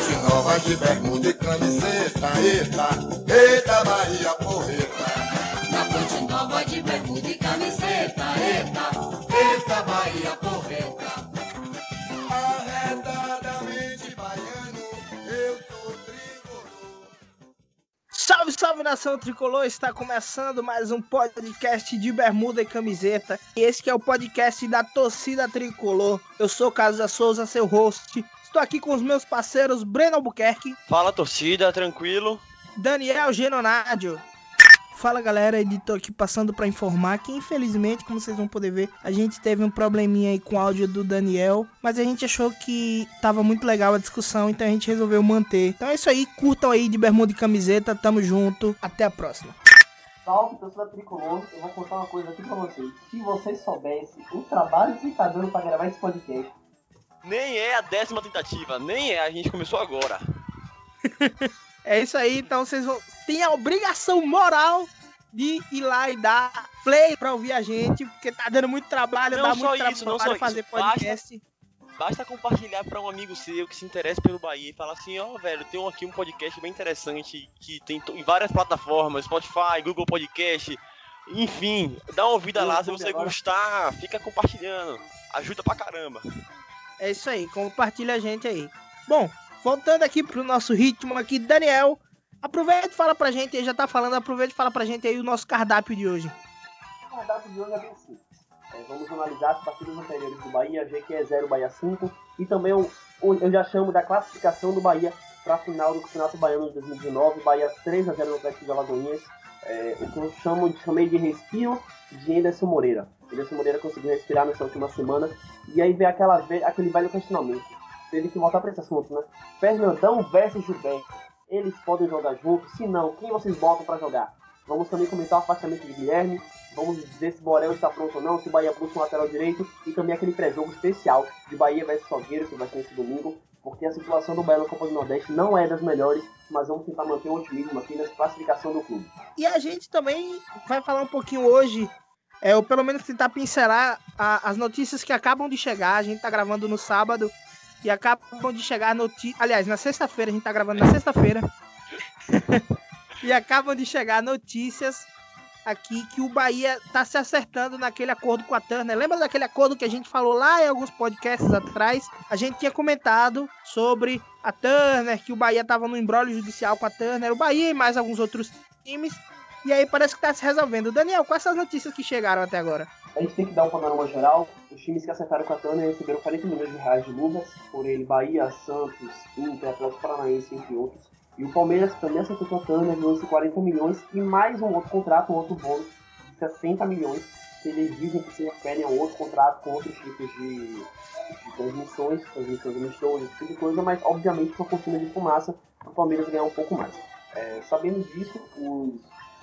Fonte Nova de bermuda e camiseta, eita, eita Bahia porreta. Na Fonte Nova de bermuda e camiseta, eita, eita Bahia porreta. Arredadamente baiano, eu sou tricolor. Salve, salve nação tricolor! Está começando mais um podcast de bermuda e camiseta. E esse que é o podcast da torcida tricolor. Eu sou Casa Souza, seu host. Estou aqui com os meus parceiros Breno Albuquerque, Fala torcida, tranquilo. Daniel Genonádio. Fala galera, editor aqui passando para informar que infelizmente, como vocês vão poder ver, a gente teve um probleminha aí com o áudio do Daniel, mas a gente achou que tava muito legal a discussão, então a gente resolveu manter. Então é isso aí, curtam aí de bermuda e camiseta, tamo junto, até a próxima. Salve, torcida tricolor. Eu vou contar uma coisa aqui pra vocês. Se vocês soubessem o trabalho que tá dando pra gravar esse podcast, Nem é a décima tentativa, nem é, a gente começou agora. É isso aí, então vocês vão têm a obrigação moral de ir lá e dar play pra ouvir a gente, porque tá dando muito trabalho, Não dá muito isso, não trabalho só fazer isso. Basta- podcast. Basta compartilhar pra um amigo seu que se interessa pelo Bahia e falar assim, ó, velho, tem aqui um podcast bem interessante que tem em várias plataformas, Spotify, Google Podcast, enfim, dá uma ouvida lá, se você agora. gostar, fica compartilhando. Ajuda pra caramba. É isso aí, compartilha a gente aí. Bom, voltando aqui pro nosso ritmo aqui, Daniel, aproveita e fala pra gente já tá falando, aproveita e fala pra gente aí o nosso cardápio de hoje. o cardápio de hoje é bem simples. É, vamos analisar as partidas anteriores do Bahia, GQ é 0, Bahia 5, e também eu já chamo da classificação do Bahia para a final do Campeonato Baiano de 2019, Bahia 3 a 0 no Atlético de Alagoinhas, é, o que eu chamo chamei de respiro de Anderson Moreira. Anderson Moreira conseguiu respirar nessa última semana, e aí vem aquela, aquele velho questionamento. Teve que voltar para esse assunto, né? Fernandão versus Gilberto. Eles podem jogar juntos? Se não, quem vocês botam para jogar? Vamos também comentar o afastamento de Guilherme. Vamos dizer se Borel está pronto ou não, se o Bahia busca um lateral direito. E também aquele pré-jogo especial de Bahia versus Salgueiro, que vai ser nesse domingo. Porque a situação do Bahia na Copa do Nordeste não é das melhores, mas vamos tentar manter o otimismo aqui na classificação do clube. E a gente também vai falar um pouquinho hoje, é, ou pelo menos tentar pincelar a- as notícias que acabam de chegar. A gente tá gravando no sábado e acabam de chegar notícias. Aliás, na sexta-feira, a gente tá gravando na sexta-feira. e acabam de chegar notícias aqui que o Bahia tá se acertando naquele acordo com a Turner. Lembra daquele acordo que a gente falou lá em alguns podcasts atrás? A gente tinha comentado sobre a Turner, que o Bahia tava no embrólio judicial com a Turner, o Bahia e mais alguns outros times. E aí parece que tá se resolvendo. Daniel, quais são as notícias que chegaram até agora? A gente tem que dar um panorama geral. Os times que acertaram com a Tânia receberam 40 milhões de reais de luvas, por ele Bahia, Santos, Inter, Atlético Paranaense, entre outros. E o Palmeiras também acertou com a Tânia, ganhou esses 40 milhões e mais um outro contrato, um outro bônus de 60 milhões, eles dizem que se referem a um outro contrato com outros tipos de, de transmissões, transmissões amistosas, esse tipo de coisa, mas obviamente com a cortina de fumaça, o Palmeiras ganhar um pouco mais. É, sabendo disso, os,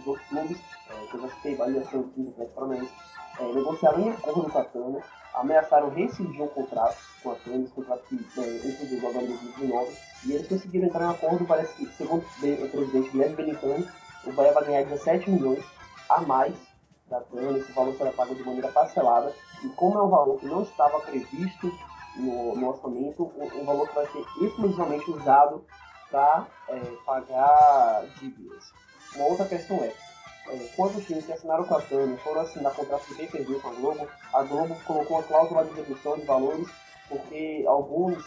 os outros clubes, é, que eu já citei, Bahia, Santos, Inter, Atlético Paranaense, é, negociaram em acordo com a Tânia, ameaçaram rescindir um contrato com a Tânia, esse contrato que é, inclusive agora em 2019, e eles conseguiram entrar em acordo, parece que, segundo o o presidente Guilherme Benitani, o Bahia vai ganhar 17 milhões a mais da Tânia, esse valor será pago de maneira parcelada, e como é um valor que não estava previsto no, no orçamento, um, um valor que vai ser exclusivamente usado para pagar dívidas. Uma outra questão é, é, quando os times que assinaram com a Tânia foram assinar contrato de pay-per-view com a Globo, a Globo colocou uma cláusula de redução de valores porque alguns,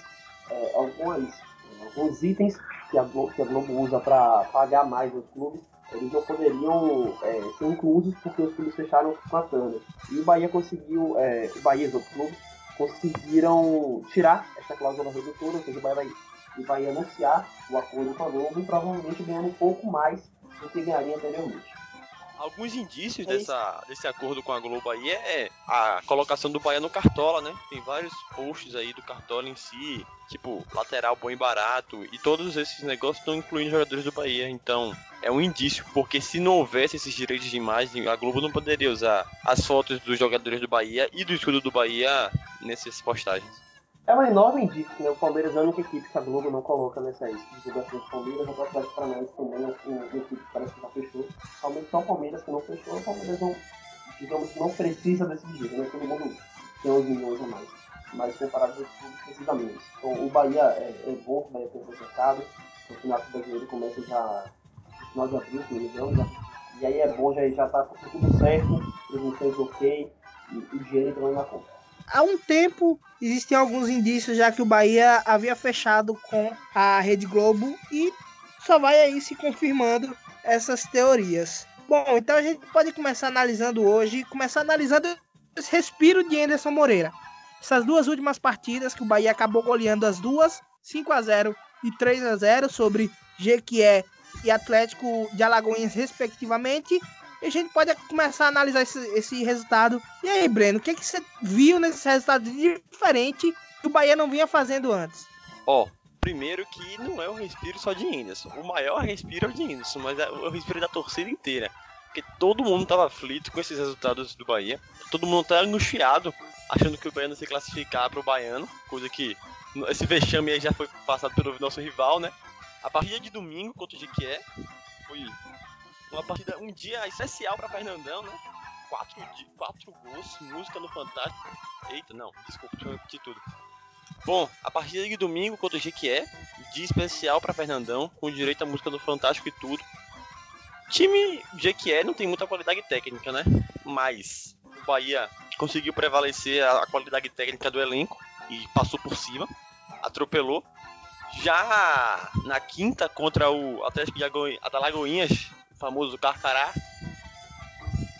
é, alguns itens que a Globo, que a Globo usa para pagar mais os clubes, eles não poderiam é, ser inclusos porque os clubes fecharam com a Tânia. E o Bahia conseguiu, é, o Bahia e os outros clubes conseguiram tirar essa cláusula redutora, ou seja, o Bahia vai, vai anunciar o acordo com a Globo e provavelmente ganhando um pouco mais do que ganharia anteriormente. Alguns indícios É dessa, desse acordo com a Globo aí é a colocação do Bahia no Cartola, né? Tem vários posts aí do Cartola em si, tipo, lateral bom e barato, e todos esses negócios estão incluindo jogadores do Bahia, então é um indício, porque se não houvesse esses direitos de imagem, a Globo não poderia usar as fotos dos jogadores do Bahia e do escudo do Bahia nessas postagens. É um enorme indício, né? O Palmeiras é a única equipe que a Globo não coloca nessas divulgações do Palmeiras. A própria Atlético Paranaense também é um- uma equipe que parece que já fechou. Realmente só o Palmeiras que não fechou. O Palmeiras não, digamos, não precisa desse dinheiro, né? Todo mundo tem uns milhões a mais. mas comparado com clubes precisa menos. Então o Bahia é, é bom o Bahia se acertado, o Campeonato Brasileiro começa já no final de abril, se não me e aí é bom, já, já tá tudo certo, transmissões ok, e o dinheiro entrando na conta. Há um tempo existiam alguns indícios já que o Bahia havia fechado com a Rede Globo e só vai aí se confirmando essas teorias. Bom, então a gente pode começar analisando hoje, começar analisando esse respiro de Anderson Moreira. Essas duas últimas partidas que o Bahia acabou goleando as duas, 5 a 0 e 3 a 0 sobre Jequié e Atlético de Alagoinhas respectivamente. E a gente pode começar a analisar esse, esse resultado. E aí, Breno, o que, é que você viu nesse resultado diferente que o Bahia não vinha fazendo antes? Ó, primeiro que não é o respiro só de Anderson. O maior respiro é o de Anderson, mas é o respiro da torcida inteira. Porque todo mundo tava aflito com esses resultados do Bahia. Todo mundo tá angustiado achando que o Baiano se classificar para o Baiano, coisa que esse vexame aí já foi passado pelo nosso rival, né? A partida de domingo contra o Jequié foi uma partida, um dia especial para Fernandão, né? Quatro, quatro gols, música no Fantástico. Eita, não, desculpa, deixa eu repetir tudo. Bom, a partida de domingo contra o Jequié, dia especial para Fernandão, com direito à música do Fantástico e tudo. Time Jequié não tem muita qualidade técnica, né? Mas o Bahia conseguiu prevalecer a qualidade técnica do elenco e passou por cima, atropelou. Já na quinta contra o Atlético de Alagoinhas, famoso Carcará,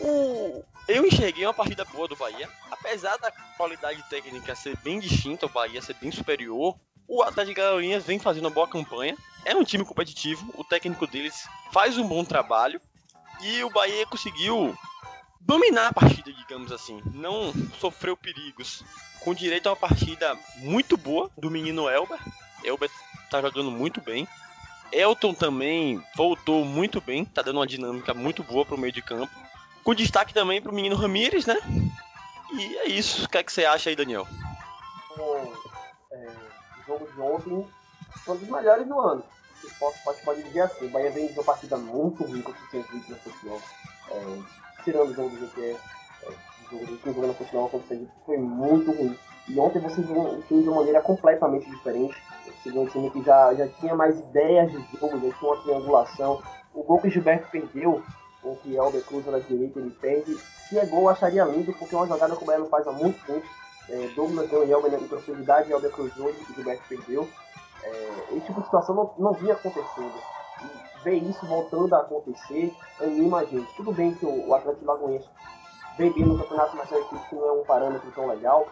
o... eu enxerguei uma partida boa do Bahia. Apesar da qualidade técnica ser bem distinta, o Bahia ser bem superior, o Atlético de Alagoinhas vem fazendo uma boa campanha. É um time competitivo, o técnico deles faz um bom trabalho e o Bahia conseguiu dominar a partida, digamos assim. Não sofreu perigos. Com direito a uma partida muito boa do menino Elber. Elber tá jogando muito bem. Elton também voltou muito bem, tá dando uma dinâmica muito boa pro meio de campo. Com destaque também pro menino Ramires, né? E é isso. O que é que você acha aí, Daniel? O é, jogo de ontem foi um dos melhores do ano. Pode, pode dizer assim. O Bahia vem de uma partida muito ruim contra o Centro no futebol. É, tirando o jogo do GTE, é, o jogo do jogo na contra o foi muito ruim. E ontem você viu um time de uma maneira completamente diferente. Viu um time que já, já tinha mais ideias de jogo, já tinha uma triangulação. O gol que o Gilberto perdeu, o que Elber cruza na direita, ele perde. Se é gol, acharia lindo, porque é uma jogada que o Bahia faz há muito tempo. É, Douglas deu em Elber em profundidade, Elber cruzou e o Gilberto perdeu. É, esse tipo de situação não, não vinha acontecendo ver isso voltando a acontecer anima a gente. Tudo bem que o, o Atlético Lagoense vem no campeonato, mas é equipe que não é um parâmetro tão legal.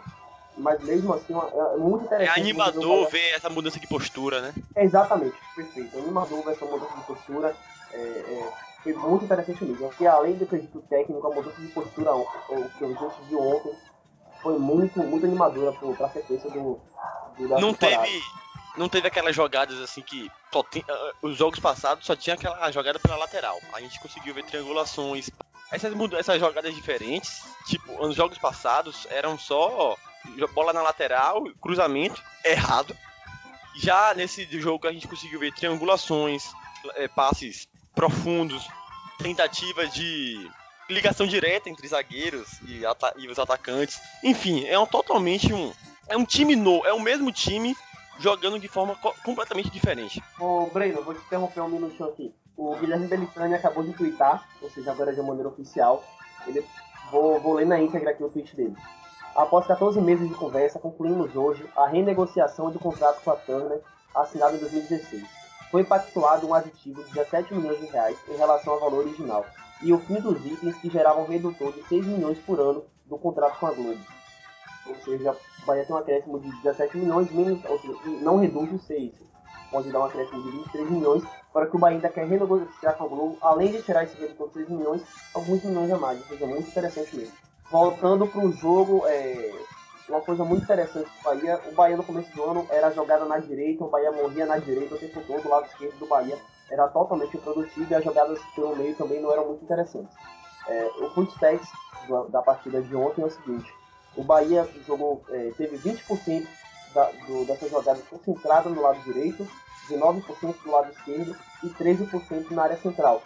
Mas mesmo assim, é, é muito interessante. É animador ver essa mudança de postura, né? É exatamente, perfeito. É animador ver essa mudança de postura. É, é, foi muito interessante mesmo. Porque além do quesito técnico, a mudança de postura o, o que a gente viu ontem foi muito, muito animadora para a sequência do, do Não temporada. teve não teve aquelas jogadas assim que só tem, uh, os jogos passados só tinha aquela jogada pela lateral. A gente conseguiu ver triangulações. Essas, essas jogadas diferentes, tipo, nos jogos passados eram só bola na lateral, cruzamento errado. Já nesse jogo a gente conseguiu ver triangulações, é, passes profundos, tentativas de ligação direta entre zagueiros e, e os atacantes. Enfim, é um, totalmente um é um time novo, é o mesmo time jogando de forma co completamente diferente. Ô, Breno, vou te interromper um minutinho aqui. O Guilherme Belitani acabou de twittar, ou seja, agora de maneira oficial. Ele, vou, vou ler na íntegra aqui o tweet dele. Após 14 meses de conversa, concluímos hoje a renegociação do contrato com a Turner, assinado em 2016. Foi pactuado um aditivo de 17 milhões de reais em relação ao valor original, e o fim dos itens que geravam um redutor de 6 milhões por ano do contrato com a Globo. Ou seja, Bahia tem um acréscimo de 17 milhões, menos, ou seja, não reduz os 6. Pode dar um acréscimo de 23 milhões, para que o Bahia ainda quer renegociar com o Globo, além de tirar esse redutor de 6 milhões, alguns milhões a mais. Ou seja, muito interessante mesmo. Voltando para o jogo, é, uma coisa muito interessante do Bahia, o Bahia no começo do ano era jogada na direita, o Bahia morria na direita o tempo todo, o lado esquerdo do Bahia era totalmente improdutivo e as jogadas pelo meio também não eram muito interessantes. É, o Footstats da partida de ontem é o seguinte, o Bahia jogou, é, teve 20% da, do, dessas jogadas concentradas no lado direito, 19% do lado esquerdo e 13% na área central.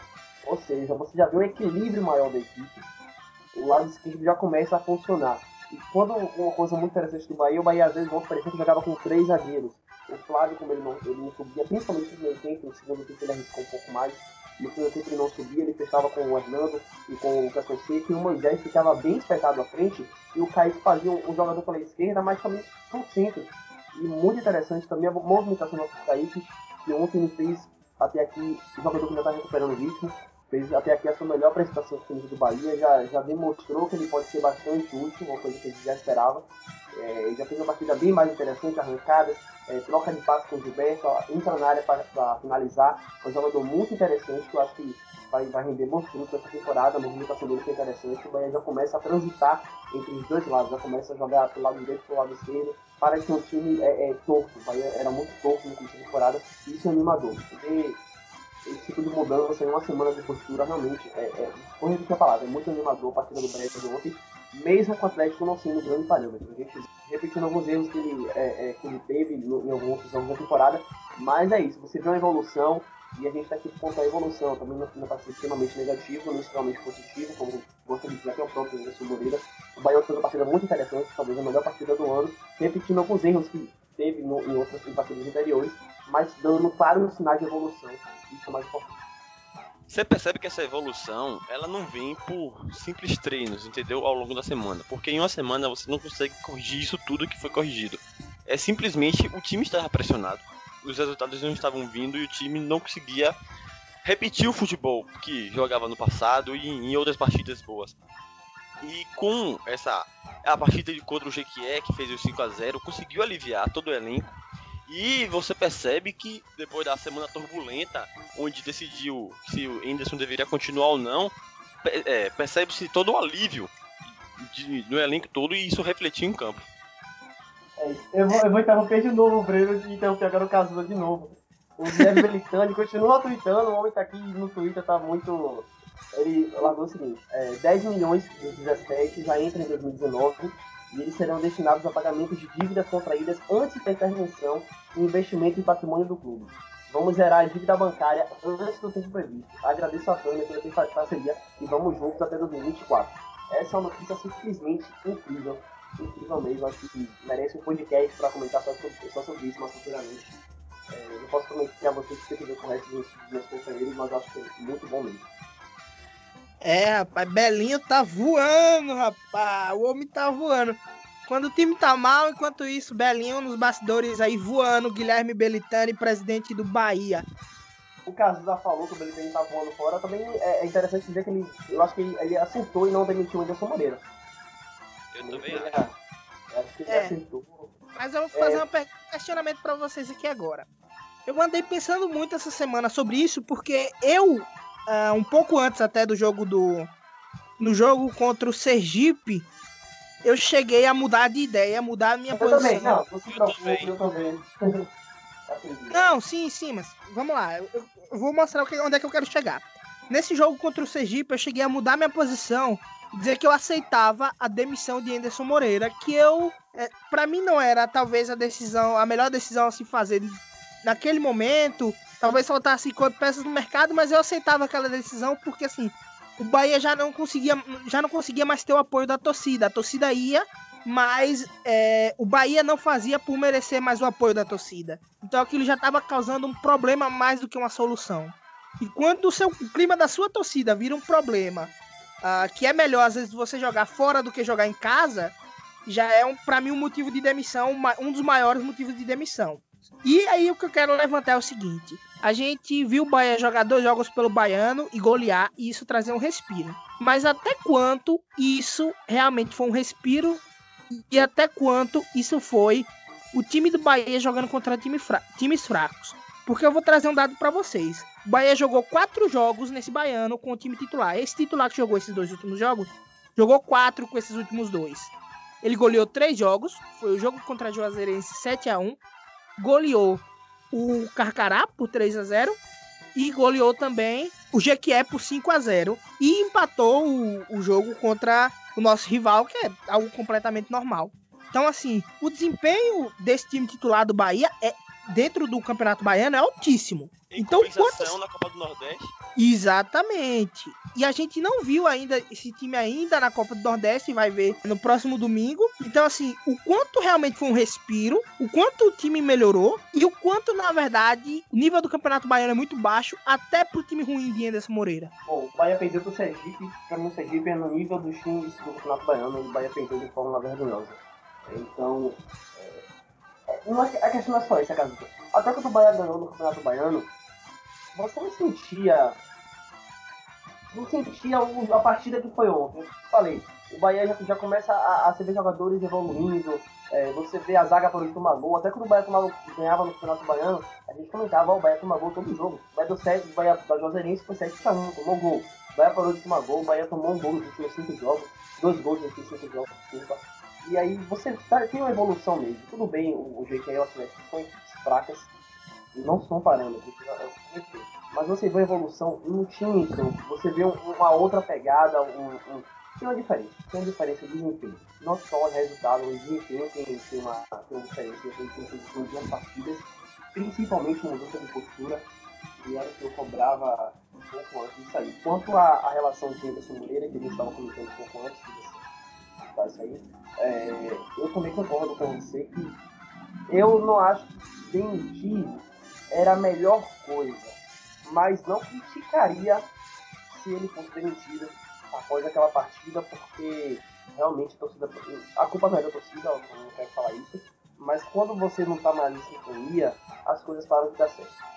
Ou seja, você já vê um equilíbrio maior da equipe. O lado esquerdo já começa a funcionar. E quando uma coisa muito interessante do Bahia, o Bahia às vezes, por exemplo, jogava com três zagueiros. O Flávio, como ele não, ele não subia, principalmente no primeiro tempo, no segundo tempo ele arriscou um pouco mais. No primeiro tempo ele não subia, ele fechava com o Hernando e com o Lucas Fonseca, e o Moisés ficava bem espetado à frente, e o Kaique fazia um, jogador pela esquerda, mas também no centro. E muito interessante também a movimentação do Kaique, que ontem ele fez até aqui, o jogador que já está recuperando o ritmo, fez até aqui a sua melhor apresentação no do Bahia, já, já demonstrou que ele pode ser bastante útil, uma coisa que a gente já esperava. É, ele já fez uma partida bem mais interessante, arrancadas, é, troca de passe com o Gilberto, entra na área para finalizar. É um jogador muito interessante que eu acho que vai, vai render bons frutos essa temporada. A movimentação dele foi interessante. O Bahia já começa a transitar entre os dois lados, já começa a jogar pro lado direito e pro lado esquerdo. Parece que um time é, é torto, o Bahia era muito torto no começo da temporada, e isso é animador. Porque esse tipo de mudança em uma semana de postura realmente é, é correndo que a palavra, é muito animador a partida do Brest de ontem, mesmo com o Atlético não sendo um grande parâmetro. A gente repetindo alguns erros que ele, é, é, que ele teve no, em alguns jogos da temporada, mas é isso, você vê uma evolução e a gente está aqui por conta da evolução, também não, não extremamente negativo, não extremamente positivo, como gosta de dizer até o próprio Anderson Moreira. O Bahia fez uma partida muito interessante, talvez a melhor partida do ano, repetindo alguns erros que teve no, em outras partidas anteriores, mas dando claros sinais de evolução. Isso é mais importante. Você percebe que essa evolução, ela não vem por simples treinos, entendeu? Ao longo da semana. Porque em uma semana você não consegue corrigir isso tudo que foi corrigido. É simplesmente o time estava pressionado. Os resultados não estavam vindo e o time não conseguia repetir o futebol que jogava no passado e em outras partidas boas. E com essa a partida de contra o Jequié, que fez o 5 a 0 conseguiu aliviar todo o elenco e você percebe que depois da semana turbulenta, onde decidiu se o Anderson deveria continuar ou não, é, percebe-se todo o alívio de, no elenco todo e isso refletiu em campo. É, eu, vou, eu vou interromper de novo o Breno e interromper agora o Casula de novo. O Guilherme Belitani continua tweetando, o homem tá aqui no Twitter, tá muito. Ele largou o seguinte: é, 10 milhões de 17 já entra em 2019 e eles serão destinados a pagamento de dívidas contraídas antes da intervenção e investimento em patrimônio do clube. Vamos zerar a dívida bancária antes do tempo previsto. Agradeço a Tânia pela parceria e vamos juntos até 2024. Essa é uma notícia simplesmente incrível. Incrível mesmo. Acho que merece um podcast para comentar só sobre, só sobre isso mais futuramente. É, não posso prometer a vocês que que ver com o resto dos meus companheiros, mas acho que é muito bom mesmo. É, rapaz, Belinho tá voando, rapaz. O homem tá voando. Quando o time tá mal, enquanto isso, Belinho nos bastidores aí voando, Guilherme Belitani, presidente do Bahia. O caso já falou que o Belitani tá voando fora, também é, é interessante dizer que ele, eu acho que ele, ele acertou e não demitiu o Anderson Moreira. Eu também acho. É, acho que ele É. acertou. Mas eu vou fazer É. um questionamento pra vocês aqui agora. Eu andei pensando muito essa semana sobre isso, porque eu, ah, um pouco antes até do jogo do. No jogo contra o Sergipe, eu cheguei a mudar de ideia, mudar a minha Eu posição. também, não, se Eu preocupe, também. eu também. Não, sim, sim, mas vamos lá. Eu, eu- vou mostrar onde é que eu quero chegar. Nesse jogo contra o Sergipe, eu cheguei a mudar minha posição e dizer que eu aceitava a demissão de Anderson Moreira, que eu, é, para mim não era talvez a decisão, a melhor decisão a se fazer naquele momento. Talvez faltasse quatro peças no mercado, mas eu aceitava aquela decisão porque assim, o Bahia já não conseguia, já não conseguia mais ter o apoio da torcida. A torcida ia, mas é, o Bahia não fazia por merecer mais o apoio da torcida. Então aquilo já estava causando um problema mais do que uma solução. E quando o, seu, o clima da sua torcida vira um problema, ah, que é melhor às vezes você jogar fora do que jogar em casa, já é um, para mim um motivo de demissão, um dos maiores motivos de demissão. E aí o que eu quero levantar é o seguinte: a gente viu o Bahia jogar dois jogos pelo Baiano e golear e isso trazer um respiro. Mas até quanto isso realmente foi um respiro e até quanto isso foi o time do Bahia jogando contra time fra- times fracos? Porque eu vou trazer um dado pra vocês. O Bahia jogou quatro jogos nesse Baiano com o time titular. Esse titular que jogou esses dois últimos jogos, jogou quatro com esses últimos dois. Ele goleou três jogos. Foi o jogo contra a Juazeirense 7 a 1 Goleou o Carcará por 3 a 0 E goleou também o Jequié por 5 a 0 E empatou o, o jogo contra o nosso rival, que é algo completamente normal. Então, assim, o desempenho desse time titular do Bahia é dentro do Campeonato Baiano é altíssimo. Em Então, compensação, na Copa do Nordeste, Exatamente. E a gente não viu ainda esse time ainda na Copa do Nordeste, vai ver no próximo domingo. Então, assim, o quanto realmente foi um respiro, o quanto o time melhorou e o quanto, na verdade, o nível do Campeonato Baiano é muito baixo, até pro time ruim de Anderson Moreira. Bom, o Bahia perdeu pro Sergipe, pra mim o Sergipe é no nível dos times do Campeonato Baiano, o Bahia perdeu de forma vergonhosa. Então, é, é- a questão não é só isso, cara. Até quando o Bahia ganhou no Campeonato Baiano, você não sentia. Não sentia a partida que foi ontem. Eu falei, o Bahia já, já começa a, a ver jogadores evoluindo, é, você vê a zaga por tomar gol. Até quando o Bahia tomava, ganhava no Campeonato Baiano, a gente comentava, ó, o Bahia toma gol todo jogo. O Bahia do 7, o Bahia da Juazeirense foi 7x1, tomou gol. O Bahia parou de tomar gol, o Bahia tomou um gol nos últimos 5 jogos, dois gols nos últimos 5 jogos, desculpa. E aí você tá- tem uma evolução mesmo. Tudo bem, o, o jeito é as fracas, não são parâmetros, tem mas você vê a evolução no time em campo, você vê um- uma outra pegada, um, um- tem uma diferença, tem uma diferença de desempenho. Não só o resultado, o desempenho tem, tem, uma, tem uma diferença tem, tem, tem, tem duas partidas, principalmente mudança de postura, e era o que eu cobrava um pouco antes disso aí. Quanto à, à relação de Anderson Moreira, que a gente estava comentando um pouco antes de aí, é, eu também concordo com você que eu não acho que demitir era a melhor coisa, mas não criticaria se ele fosse demitido após aquela partida, porque realmente a torcida. A culpa não é da torcida, eu não quero falar isso, mas quando você não tá mais em sintonia, as coisas param de dar certo.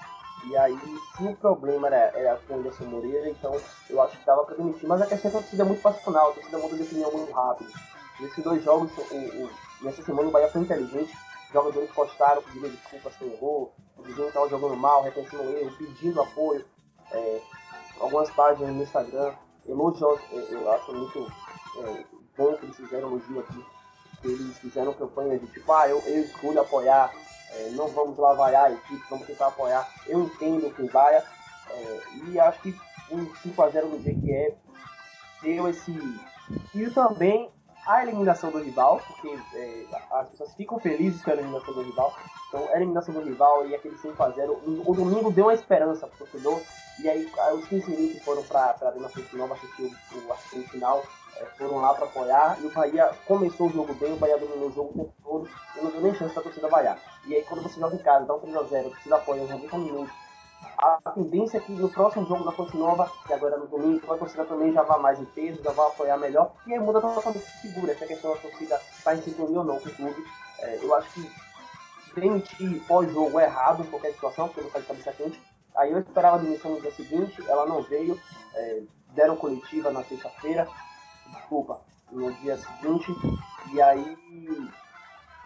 E aí, se o problema era, era com o Anderson Moreira, então eu acho que dava pra demitir. Mas a questão é que a torcida é muito passional, a torcida muda de opinião muito rápido. Nesses dois jogos, o, o, nessa semana o Bahia foi inteligente, jogadores postaram, pedindo desculpas quem errou, diziam que estavam jogando mal, reconhecendo o erro, pedindo apoio. É, algumas páginas no Instagram, elogios, é, eu acho muito é, bom que eles fizeram elogio aqui, que eles fizeram campanha de tipo, ah, eu, eu escolho apoiar, é, não vamos lá vaiar a equipe, vamos tentar apoiar. Eu entendo quem vaia, é, e acho que um 5x0 no GQE deu esse. E também a eliminação do rival, porque é, as pessoas ficam felizes com a eliminação do rival. Então, a eliminação do rival e aquele 5x0, o, o domingo deu uma esperança pro torcedor. E aí, os 15 mil que foram pra, pra Arena Fonte Nova assistir o, o o final é, foram lá pra apoiar. E o Bahia começou o jogo bem, o Bahia dominou o jogo o tempo todo e não deu nem chance pra torcida vaiar. E aí, quando você joga em casa, dá um 3x0, a torcida apoia uns 90 minutos. A tendência é que no próximo jogo da Fonte Nova, que agora é no domingo, a torcida também já vá mais em peso, já vai apoiar melhor. E aí muda totalmente de figura, essa questão da torcida estar em sintonia ou não com o clube. É, eu acho que demitir pós-jogo errado em qualquer situação, porque não faz cabeça quente. Aí eu esperava a demissão no dia seguinte, ela não veio, é, deram coletiva na sexta-feira, desculpa, no dia seguinte, e aí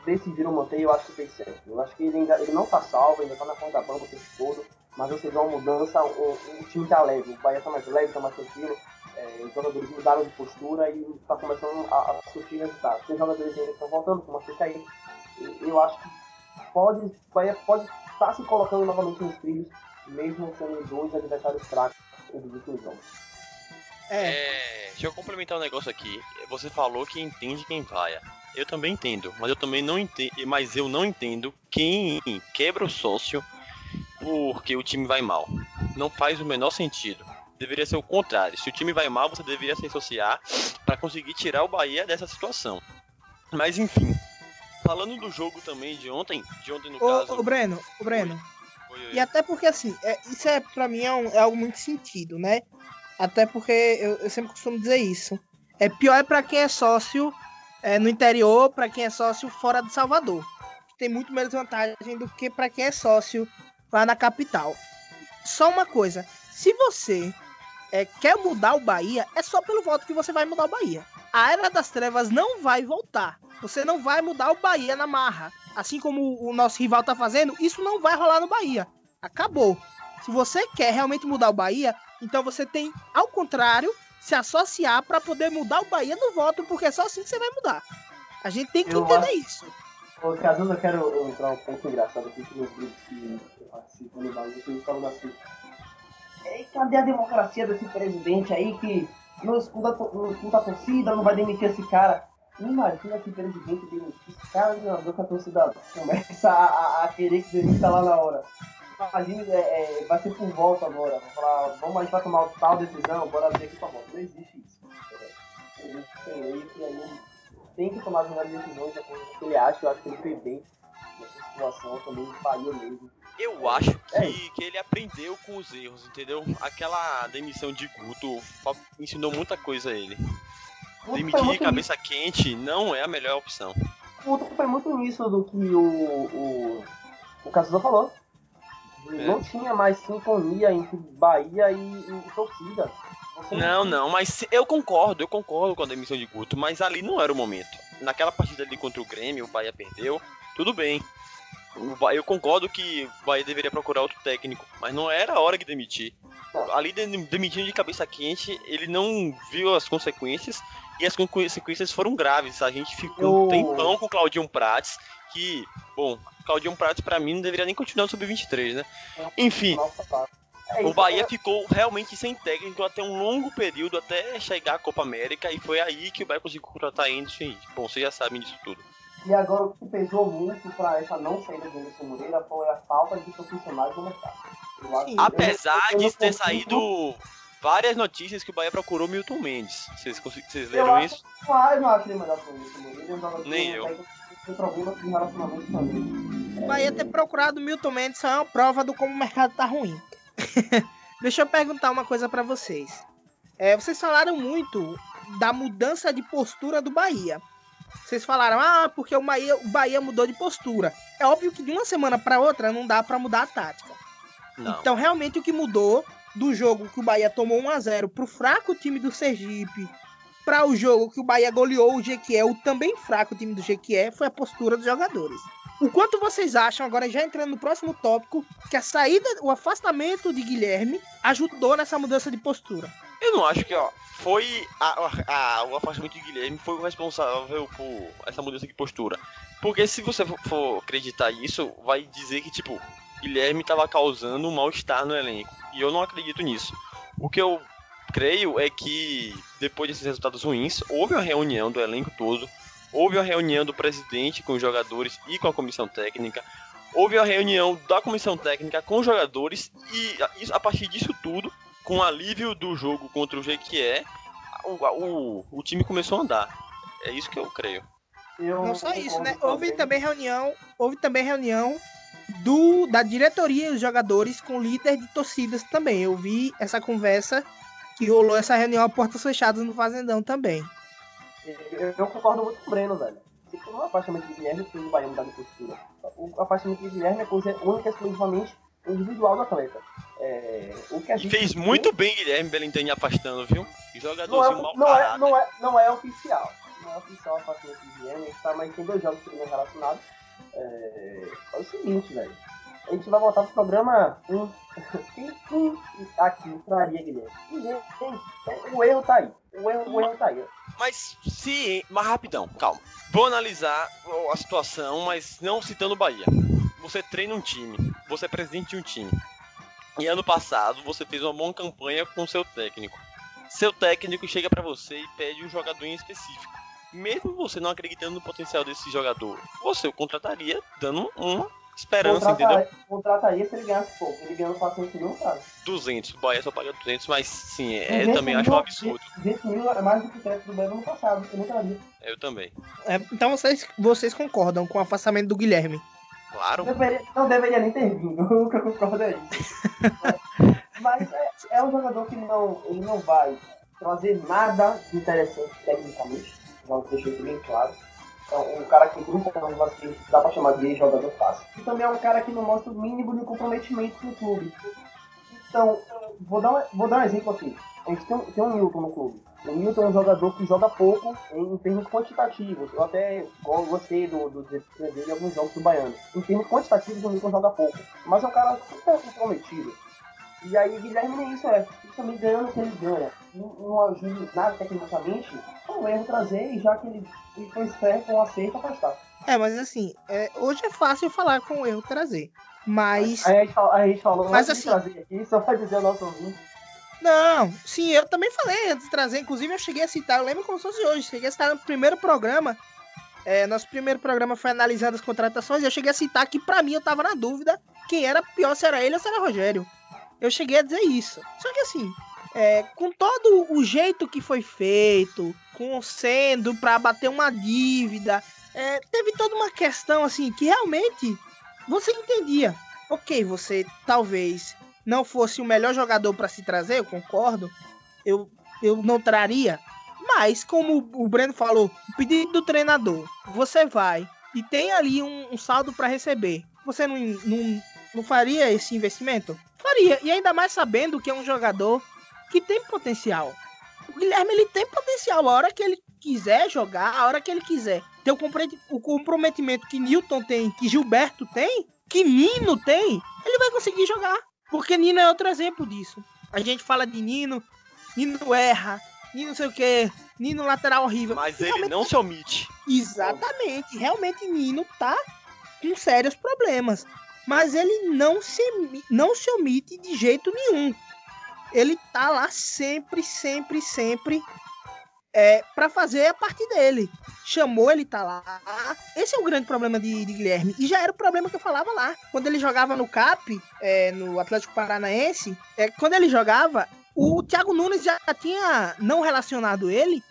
decidiram manter, eu acho que fez certo. Eu acho que ele ainda ele não tá salvo, ainda tá na ponta da banda o tempo todo, mas você vê uma mudança, o, o time tá leve, o Bahia tá mais leve, tá mais tranquilo, é, os jogadores mudaram de postura e tá começando a, a surtir resultados. Tem jogadores ainda estão voltando, como a Fica aí, eu acho que pode, o Bahia pode estar se colocando novamente nos trilhos, mesmo sendo dois adversários fracos dos últimos jogos. É, É, deixa eu complementar um negócio aqui. Você falou que entende quem vaia. Eu também entendo, mas eu também não entendo, mas eu não entendo quem quebra o sócio porque o time vai mal. Não faz o menor sentido. Deveria ser o contrário. Se o time vai mal, você deveria se associar para conseguir tirar o Bahia dessa situação. Mas enfim, falando do jogo também de ontem, de ontem no caso. ô, ô Breno, ô Breno. Oi, oi, E até porque, assim, é, isso é, pra mim, é, um- é algo muito sentido, né? Até porque eu, eu sempre costumo dizer isso. É pior é pra quem é sócio é, no interior, pra quem é sócio fora de Salvador. Tem muito menos vantagem do que pra quem é sócio lá na capital. Só uma coisa, se você é, quer mudar o Bahia, é só pelo voto que você vai mudar o Bahia. A Era das Trevas não vai voltar. Você não vai mudar o Bahia na marra. Assim como o nosso rival tá fazendo, isso não vai rolar no Bahia. Acabou. Se você quer realmente mudar o Bahia, então você tem, ao contrário, se associar para poder mudar o Bahia no voto, porque é só assim que você vai mudar. A gente tem que Eu entender acho- isso. Ô, Cazuza, eu quero entrar um pouco engraçado aqui que nos grupos que eu Bahia, que eles falam assim. "Ei, cadê a democracia desse presidente aí que não escuta, não escuta a torcida, não vai demitir esse cara? Imagina que o presidente demitisse cada jogador que a torcida começa a, a, a querer que demita lá na hora. Imagina, é, é, vai ser por volta agora. Falar, vamos, a gente vai tomar tal decisão, bora ver aqui pra volta. Não existe isso. É, existe e aí tem que tomar as melhores decisões, é como ele acha, eu acho que ele bem nessa situação, também faria mesmo. Eu acho que, É. que ele aprendeu com os erros, entendeu? Aquela demissão de Guto ensinou muita coisa a ele. Guto Demitir de cabeça quente não é a melhor opção. O Guto foi muito nisso do que o, o, o Caçador falou. É. Não tinha mais sintonia entre Bahia e, e torcida. Não, não, mas eu concordo, eu concordo com a demissão de Guto, mas ali não era o momento. Naquela partida ali contra o Grêmio, o Bahia perdeu, tudo bem. Eu concordo que o Bahia deveria procurar outro técnico, mas não era a hora de demitir. Ali de- demitindo de cabeça quente, ele não viu as consequências e as consequências foram graves. A gente ficou um tempão com o Claudinho Prates, que, bom, Claudinho Prates pra mim não deveria nem continuar no sub-23, né? Enfim. É o Bahia é- ficou realmente sem técnico até um longo período, até chegar a Copa América, e foi aí que o Bahia conseguiu contratar Anderson. Bom, vocês já sabem disso tudo. E agora o que pesou muito pra essa não saída de Anderson Moreira foi a falta de profissionais no mercado. Eu acho Apesar eu- eu de ter consigo- saído várias notícias que o Bahia procurou Milton Mendes. Vocês, vocês Eu leram acho- isso? Ah, eu não acho ele melhor que o Anderson Moreira. Ele jogador Nem eu. tem- Tem problema de relacionamento também. O Bahia ter procurado Milton Mendes só é uma prova do como o mercado tá ruim. Deixa eu perguntar uma coisa pra vocês. É, vocês falaram muito da mudança de postura do Bahia. Vocês falaram, ah, porque o Bahia, o Bahia mudou de postura. É óbvio que de uma semana pra outra não dá pra mudar a tática. Não. Então, realmente, o que mudou do jogo que o Bahia tomou 1x0 pro fraco time do Sergipe, para o jogo que o Bahia goleou o Jequié, o também fraco time do Jequié, foi a postura dos jogadores. O quanto vocês acham, agora já entrando no próximo tópico, que a saída, o afastamento de Guilherme ajudou nessa mudança de postura? Eu não acho que, ó, foi a- a- o afastamento de Guilherme foi o responsável por essa mudança de postura. Porque se você for- acreditar isso, vai dizer que, tipo, Guilherme tava causando um mal-estar no elenco. E eu não acredito nisso. O que eu creio é que, depois desses resultados ruins, houve uma reunião do elenco todo, houve uma reunião do presidente com os jogadores e com a comissão técnica, houve uma reunião da comissão técnica com os jogadores, e a partir disso tudo, com o alívio do jogo contra o Jequié, o, o, o time começou a andar. É isso que eu creio. Eu Não só isso, né? Houve também reunião, houve também reunião do da diretoria e os jogadores com líder de torcidas também. Eu vi essa conversa que rolou essa reunião a portas fechadas no Fazendão também. Eu, eu concordo muito com o Breno, velho. Se for um afastamento de Guilherme, o Bahia mudar de postura. O afastamento de Guilherme é coisa única e exclusivamente individual do atleta. É, o que a gente fez muito bem Guilherme Belintani afastando, viu? não Jogadorzinho é, mal não, é, parado. não, é, não é oficial. Não é oficial o afastamento de Guilherme, a tá, mas tem dois jogos que ele não é relacionado. É, é o seguinte, velho. A gente vai voltar pro programa 1. Quem, quem aqui traria Guilherme? Ninguém. Quem? O erro tá aí. O erro, o erro tá aí. Mas se. Mas rapidão, calma. Vou analisar a situação, mas não citando o Bahia. Você treina um time, você é presidente de um time. E ano passado você fez uma boa campanha com seu técnico. Seu técnico chega pra você e pede um jogador em específico. Mesmo você não acreditando no potencial desse jogador, você o contrataria dando uma esperança, entendeu? Contrataria, contrataria se ele ganhasse pouco. Ele ganhando 400 mil, cara. 200, o Bahia só paga 200, mas sim, é, 200 eu também acho um mil- absurdo. 200 mil é mais do que o teto do Bahia no passado. Eu não traria. Eu também. É, então vocês, vocês concordam com o afastamento do Guilherme? Claro. Deveria- não deveria nem ter vindo. O que eu concordo é isso. Mas é, é um jogador que não, ele não vai trazer nada de interessante tecnicamente. Já deixei isso bem claro. Então, um cara que anos, mas que dá pra chamar de jogador fácil. E também é um cara que não mostra o mínimo de comprometimento com o clube. Então, vou dar, um- vou dar um exemplo aqui. A gente tem, um- tem um Newton no clube. O Newton é um jogador que joga pouco em, em termos quantitativos. Eu até go- gostei do, do desempenho dele em alguns jogos do Baiano. Em termos quantitativos, o Newton joga pouco. Mas é um cara super comprometido. E aí, Guilherme nem isso é. Ele também ganhando o que ele ganha. Não, não ajuda nada tecnicamente. É um erro trazer, e já que ele, ele foi esperto um acerto, afastar. É, mas assim, é, hoje é fácil falar com o erro trazer. Mas Aí a gente, a gente falou Mas assim- trazer aqui, só pra dizer ao nosso ouvinte. Não, sim, eu também falei antes de trazer, inclusive eu cheguei a citar, eu lembro como se fosse hoje, cheguei a citar no primeiro programa, é, nosso primeiro programa foi analisando as contratações, eu cheguei a citar que pra mim eu tava na dúvida quem era pior, se era ele ou se era Rogério. Eu cheguei a dizer isso. Só que assim, é, com todo o jeito que foi feito, com sendo para bater uma dívida, é, teve toda uma questão assim que realmente você entendia. Ok, você talvez não fosse o melhor jogador para se trazer, eu concordo. Eu, eu não traria. Mas, como o Breno falou, o pedido do treinador, você vai e tem ali um, um saldo para receber. Você não, não, não faria esse investimento? Faria. E ainda mais sabendo que é um jogador que tem potencial. O Guilherme ele tem potencial. A hora que ele quiser jogar, a hora que ele quiser ter o comprometimento que Newton tem, que Gilberto tem, que Nino tem, ele vai conseguir jogar. Porque Nino é outro exemplo disso. A gente fala de Nino, Nino erra, Nino não sei o que, Nino lateral horrível. Mas ele não se omite. Exatamente. Realmente Nino tá com sérios problemas. Mas ele não se, não se omite de jeito nenhum. Ele tá lá sempre, sempre, sempre é, para fazer a parte dele. Chamou, ele tá lá. Esse é o grande problema de, de, Guilherme. E já era o problema que eu falava lá. Quando ele jogava no CAP, é, no Atlético Paranaense, é, quando ele jogava, o Thiago Nunes já tinha não relacionado ele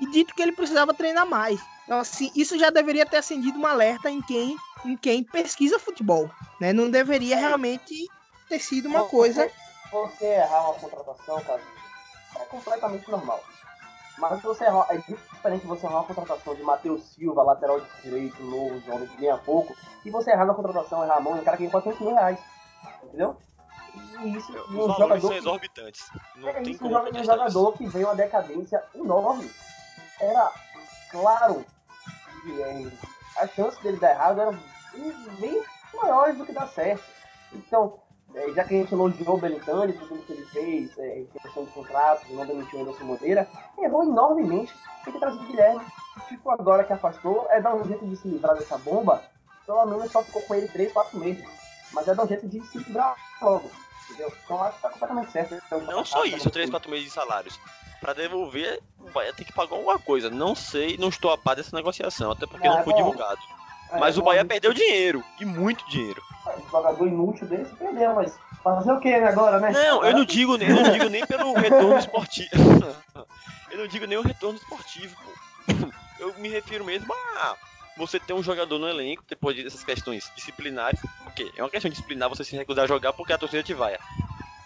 e dito que ele precisava treinar mais. Então, assim, isso já deveria ter acendido um alerta em quem, em quem pesquisa futebol. Né? Não deveria realmente ter sido uma coisa. Você errar uma contratação, cara, é completamente normal. Mas você errar, é diferente você errar uma contratação de Matheus Silva, lateral direito, novo, jovem, que ganha pouco, e você errar na contratação, errar a mão, um cara que ganha 400 mil reais. Entendeu? E isso Os um jogador são exorbitantes. Não é tem isso, como um jogador que veio uma decadência enorme. Era claro que é, as chances dele dar errado eram bem maiores do que dar certo. Então, é, já que a gente elogiou o Belitani, tudo que ele fez, é, em questão de contratos, não demitiu o Anderson Moreira, errou enormemente tem que trazer o Guilherme. Tipo, agora que afastou, é dar um jeito de se livrar dessa bomba, pelo menos só ficou com ele 3, 4 meses. Mas é dar um jeito de se livrar logo, entendeu? Então acho que tá completamente certo. Então, não só isso, 3, 4 meses de salários. Pra devolver, vai ter que pagar alguma coisa. Não sei, não estou a par dessa negociação, até porque é, não foi bom. divulgado. É, mas o Bahia perdeu dinheiro, e muito dinheiro. Jogador inútil dele se perdeu, mas fazer o que agora, né? Não, eu não digo, eu não digo nem pelo retorno esportivo. eu não digo nem o retorno esportivo, pô. Eu me refiro mesmo a você ter um jogador no elenco, depois dessas questões disciplinares. Porque é uma questão disciplinar você se recusar a jogar porque a torcida te vai.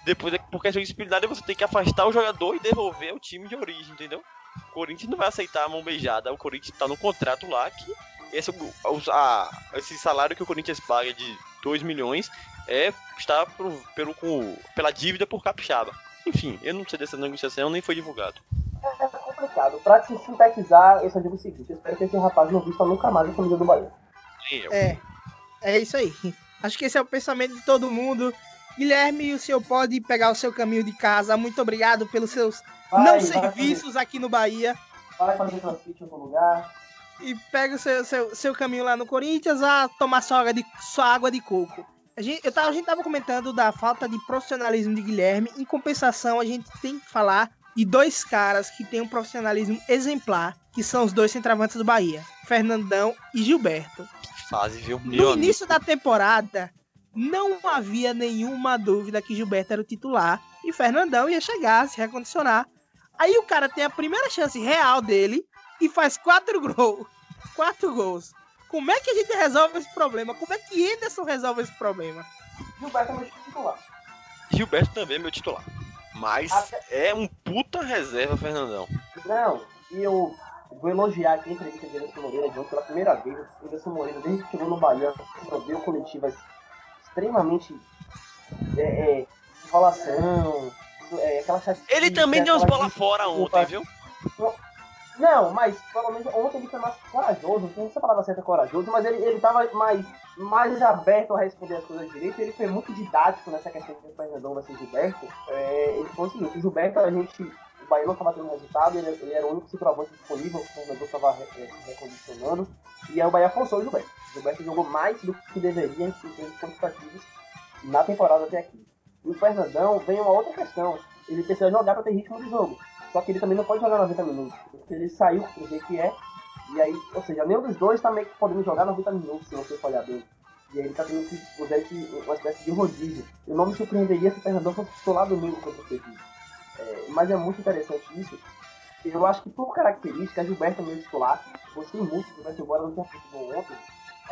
Depois, por questão disciplinar, você tem que afastar o jogador e devolver o time de origem, entendeu? O Corinthians não vai aceitar a mão beijada. O Corinthians tá no contrato lá que esse, a, esse salário que o Corinthians paga de 2 milhões é está pro, pelo, com, pela dívida por capixaba. Enfim, eu não sei dessa negociação, nem foi divulgado. É, é complicado. Pra se sintetizar, eu só digo o seguinte: eu espero que esse rapaz não vista nunca mais a família do Bahia. É, é isso aí. Acho que esse é o pensamento de todo mundo. Guilherme, o senhor pode pegar o seu caminho de casa. Muito obrigado pelos seus vai, não serviços aqui no Bahia. Vai fazer crossfit em algum lugar e pega o seu, seu, seu caminho lá no Corinthians a tomar sua água de, sua água de coco. A gente, eu tava, a gente tava comentando da falta de profissionalismo de Guilherme. Em compensação, a gente tem que falar de dois caras que têm um profissionalismo exemplar, que são os dois centravantes do Bahia, Fernandão e Gilberto. Fase, viu? No início da temporada, não havia nenhuma dúvida que Gilberto era o titular e Fernandão ia chegar, se recondicionar. Aí o cara tem a primeira chance real dele e faz quatro gols. Quatro gols. Como é que a gente resolve esse problema? Como é que Anderson resolve esse problema? Gilberto é meu titular. Gilberto também é meu titular. Mas Até... é um puta reserva, Fernandão. Não, e eu vou elogiar aqui a entrevista de Anderson Moreira de ontem pela primeira vez. Anderson Moreira, desde que chegou no Bahia, resolveu coletivas extremamente é, é, enrolação, é, aquela chatice, Ele também deu uns bola fora ontem, viu? Não, mas pelo menos ontem ele foi mais corajoso, não sei se a palavra certa é corajoso, mas ele, ele tava mais, mais aberto a responder as coisas direito, ele foi muito didático nessa questão de Fernandão versus Gilberto. É, ele falou o seguinte, o Gilberto, a gente, o Bahia não estava tendo resultado, ele, ele, era o único centroavante disponível, o Fernandão estava é, recondicionando, e aí o Bahia forçou o Gilberto. O Gilberto jogou mais do que deveria em termos quantitativos na temporada até aqui. E o Fernandão vem uma outra questão. ele precisa jogar para ter ritmo de jogo. Só que ele também não pode jogar 90 minutos. Ele saiu do jeito que é. E aí, ou seja, nenhum dos dois tá meio podendo jogar 90 minutos se você olhar bem. E aí ele tá tendo que usar uma espécie de rodízio. Eu não me surpreenderia se o Fernandão fosse titular domingo contra o Sevilla. É, mas é muito interessante isso. Eu acho que por característica, Gilberto é meio titular. Gostei muito Gilberto, embora não tenha feito bom ontem.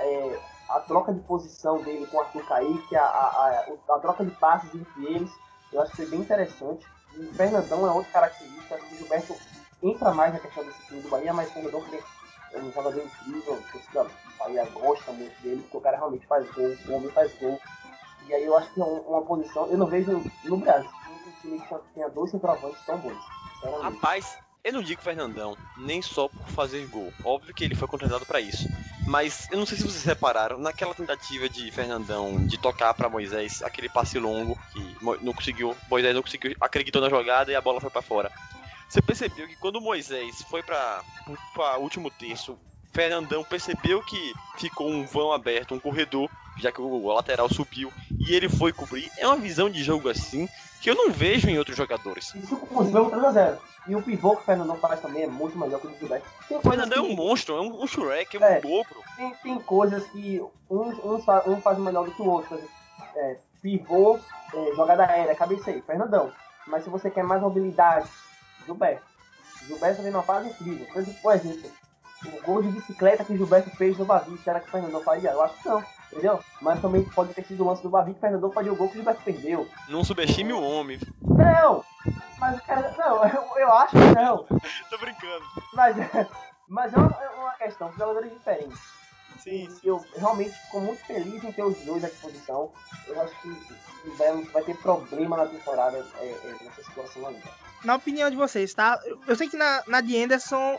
É, a troca de posição dele com o Arthur Kaique, a, a, a, a troca de passes entre eles, eu acho que foi bem interessante. O Fernandão é outra característica. O Gilberto entra mais na questão desse time do Bahia, mas o Fernandão é um jogador incrível. Torcida Bahia gosta muito dele, porque o cara realmente faz gol, o homem faz gol. E aí eu acho que é uma posição. Eu não vejo no Brasil um time que tenha dois centroavantes tão bons. Rapaz, eu não digo Fernandão, nem só por fazer gol. Óbvio que ele foi contratado para isso. Mas eu não sei se vocês repararam, naquela tentativa de Fernandão de tocar para Moisés, aquele passe longo que não conseguiu, Moisés não conseguiu, acreditou na jogada e a bola foi para fora. Você percebeu que quando Moisés foi para o último terço, Fernandão percebeu que ficou um vão aberto, um corredor, já que o lateral subiu e ele foi cobrir. É uma visão de jogo assim que eu não vejo em outros jogadores. Isso com o jogo 3x0. E o pivô que o Fernandão faz também é muito melhor que o Gilberto. O Fernandão que... é um monstro, é um, um Shrek, é um é, ogro. Tem, tem coisas que um, um, um faz melhor do que o outro. É, pivô, é, jogada aérea, cabeceio, Fernandão. Mas se você quer mais mobilidade, Gilberto. Gilberto também não faz incrível. Por exemplo, o gol de bicicleta que o Gilberto fez no Bavi, será que o Fernandão faria? Eu acho que não, entendeu? Mas também pode ter sido o lance do Bavi que o Fernandão faria o gol que o Gilberto perdeu. Não subestime o homem. Não! Mas o cara. Não, eu, eu acho que não. Tô brincando. Mas, mas é uma, é uma questão, são jogadores diferentes. Sim, sim, Eu realmente fico muito feliz em ter os dois à disposição. Eu acho que vai, vai ter problema na temporada é, é, nessa situação ainda. Na opinião de vocês, tá? Eu sei que na, na de Anderson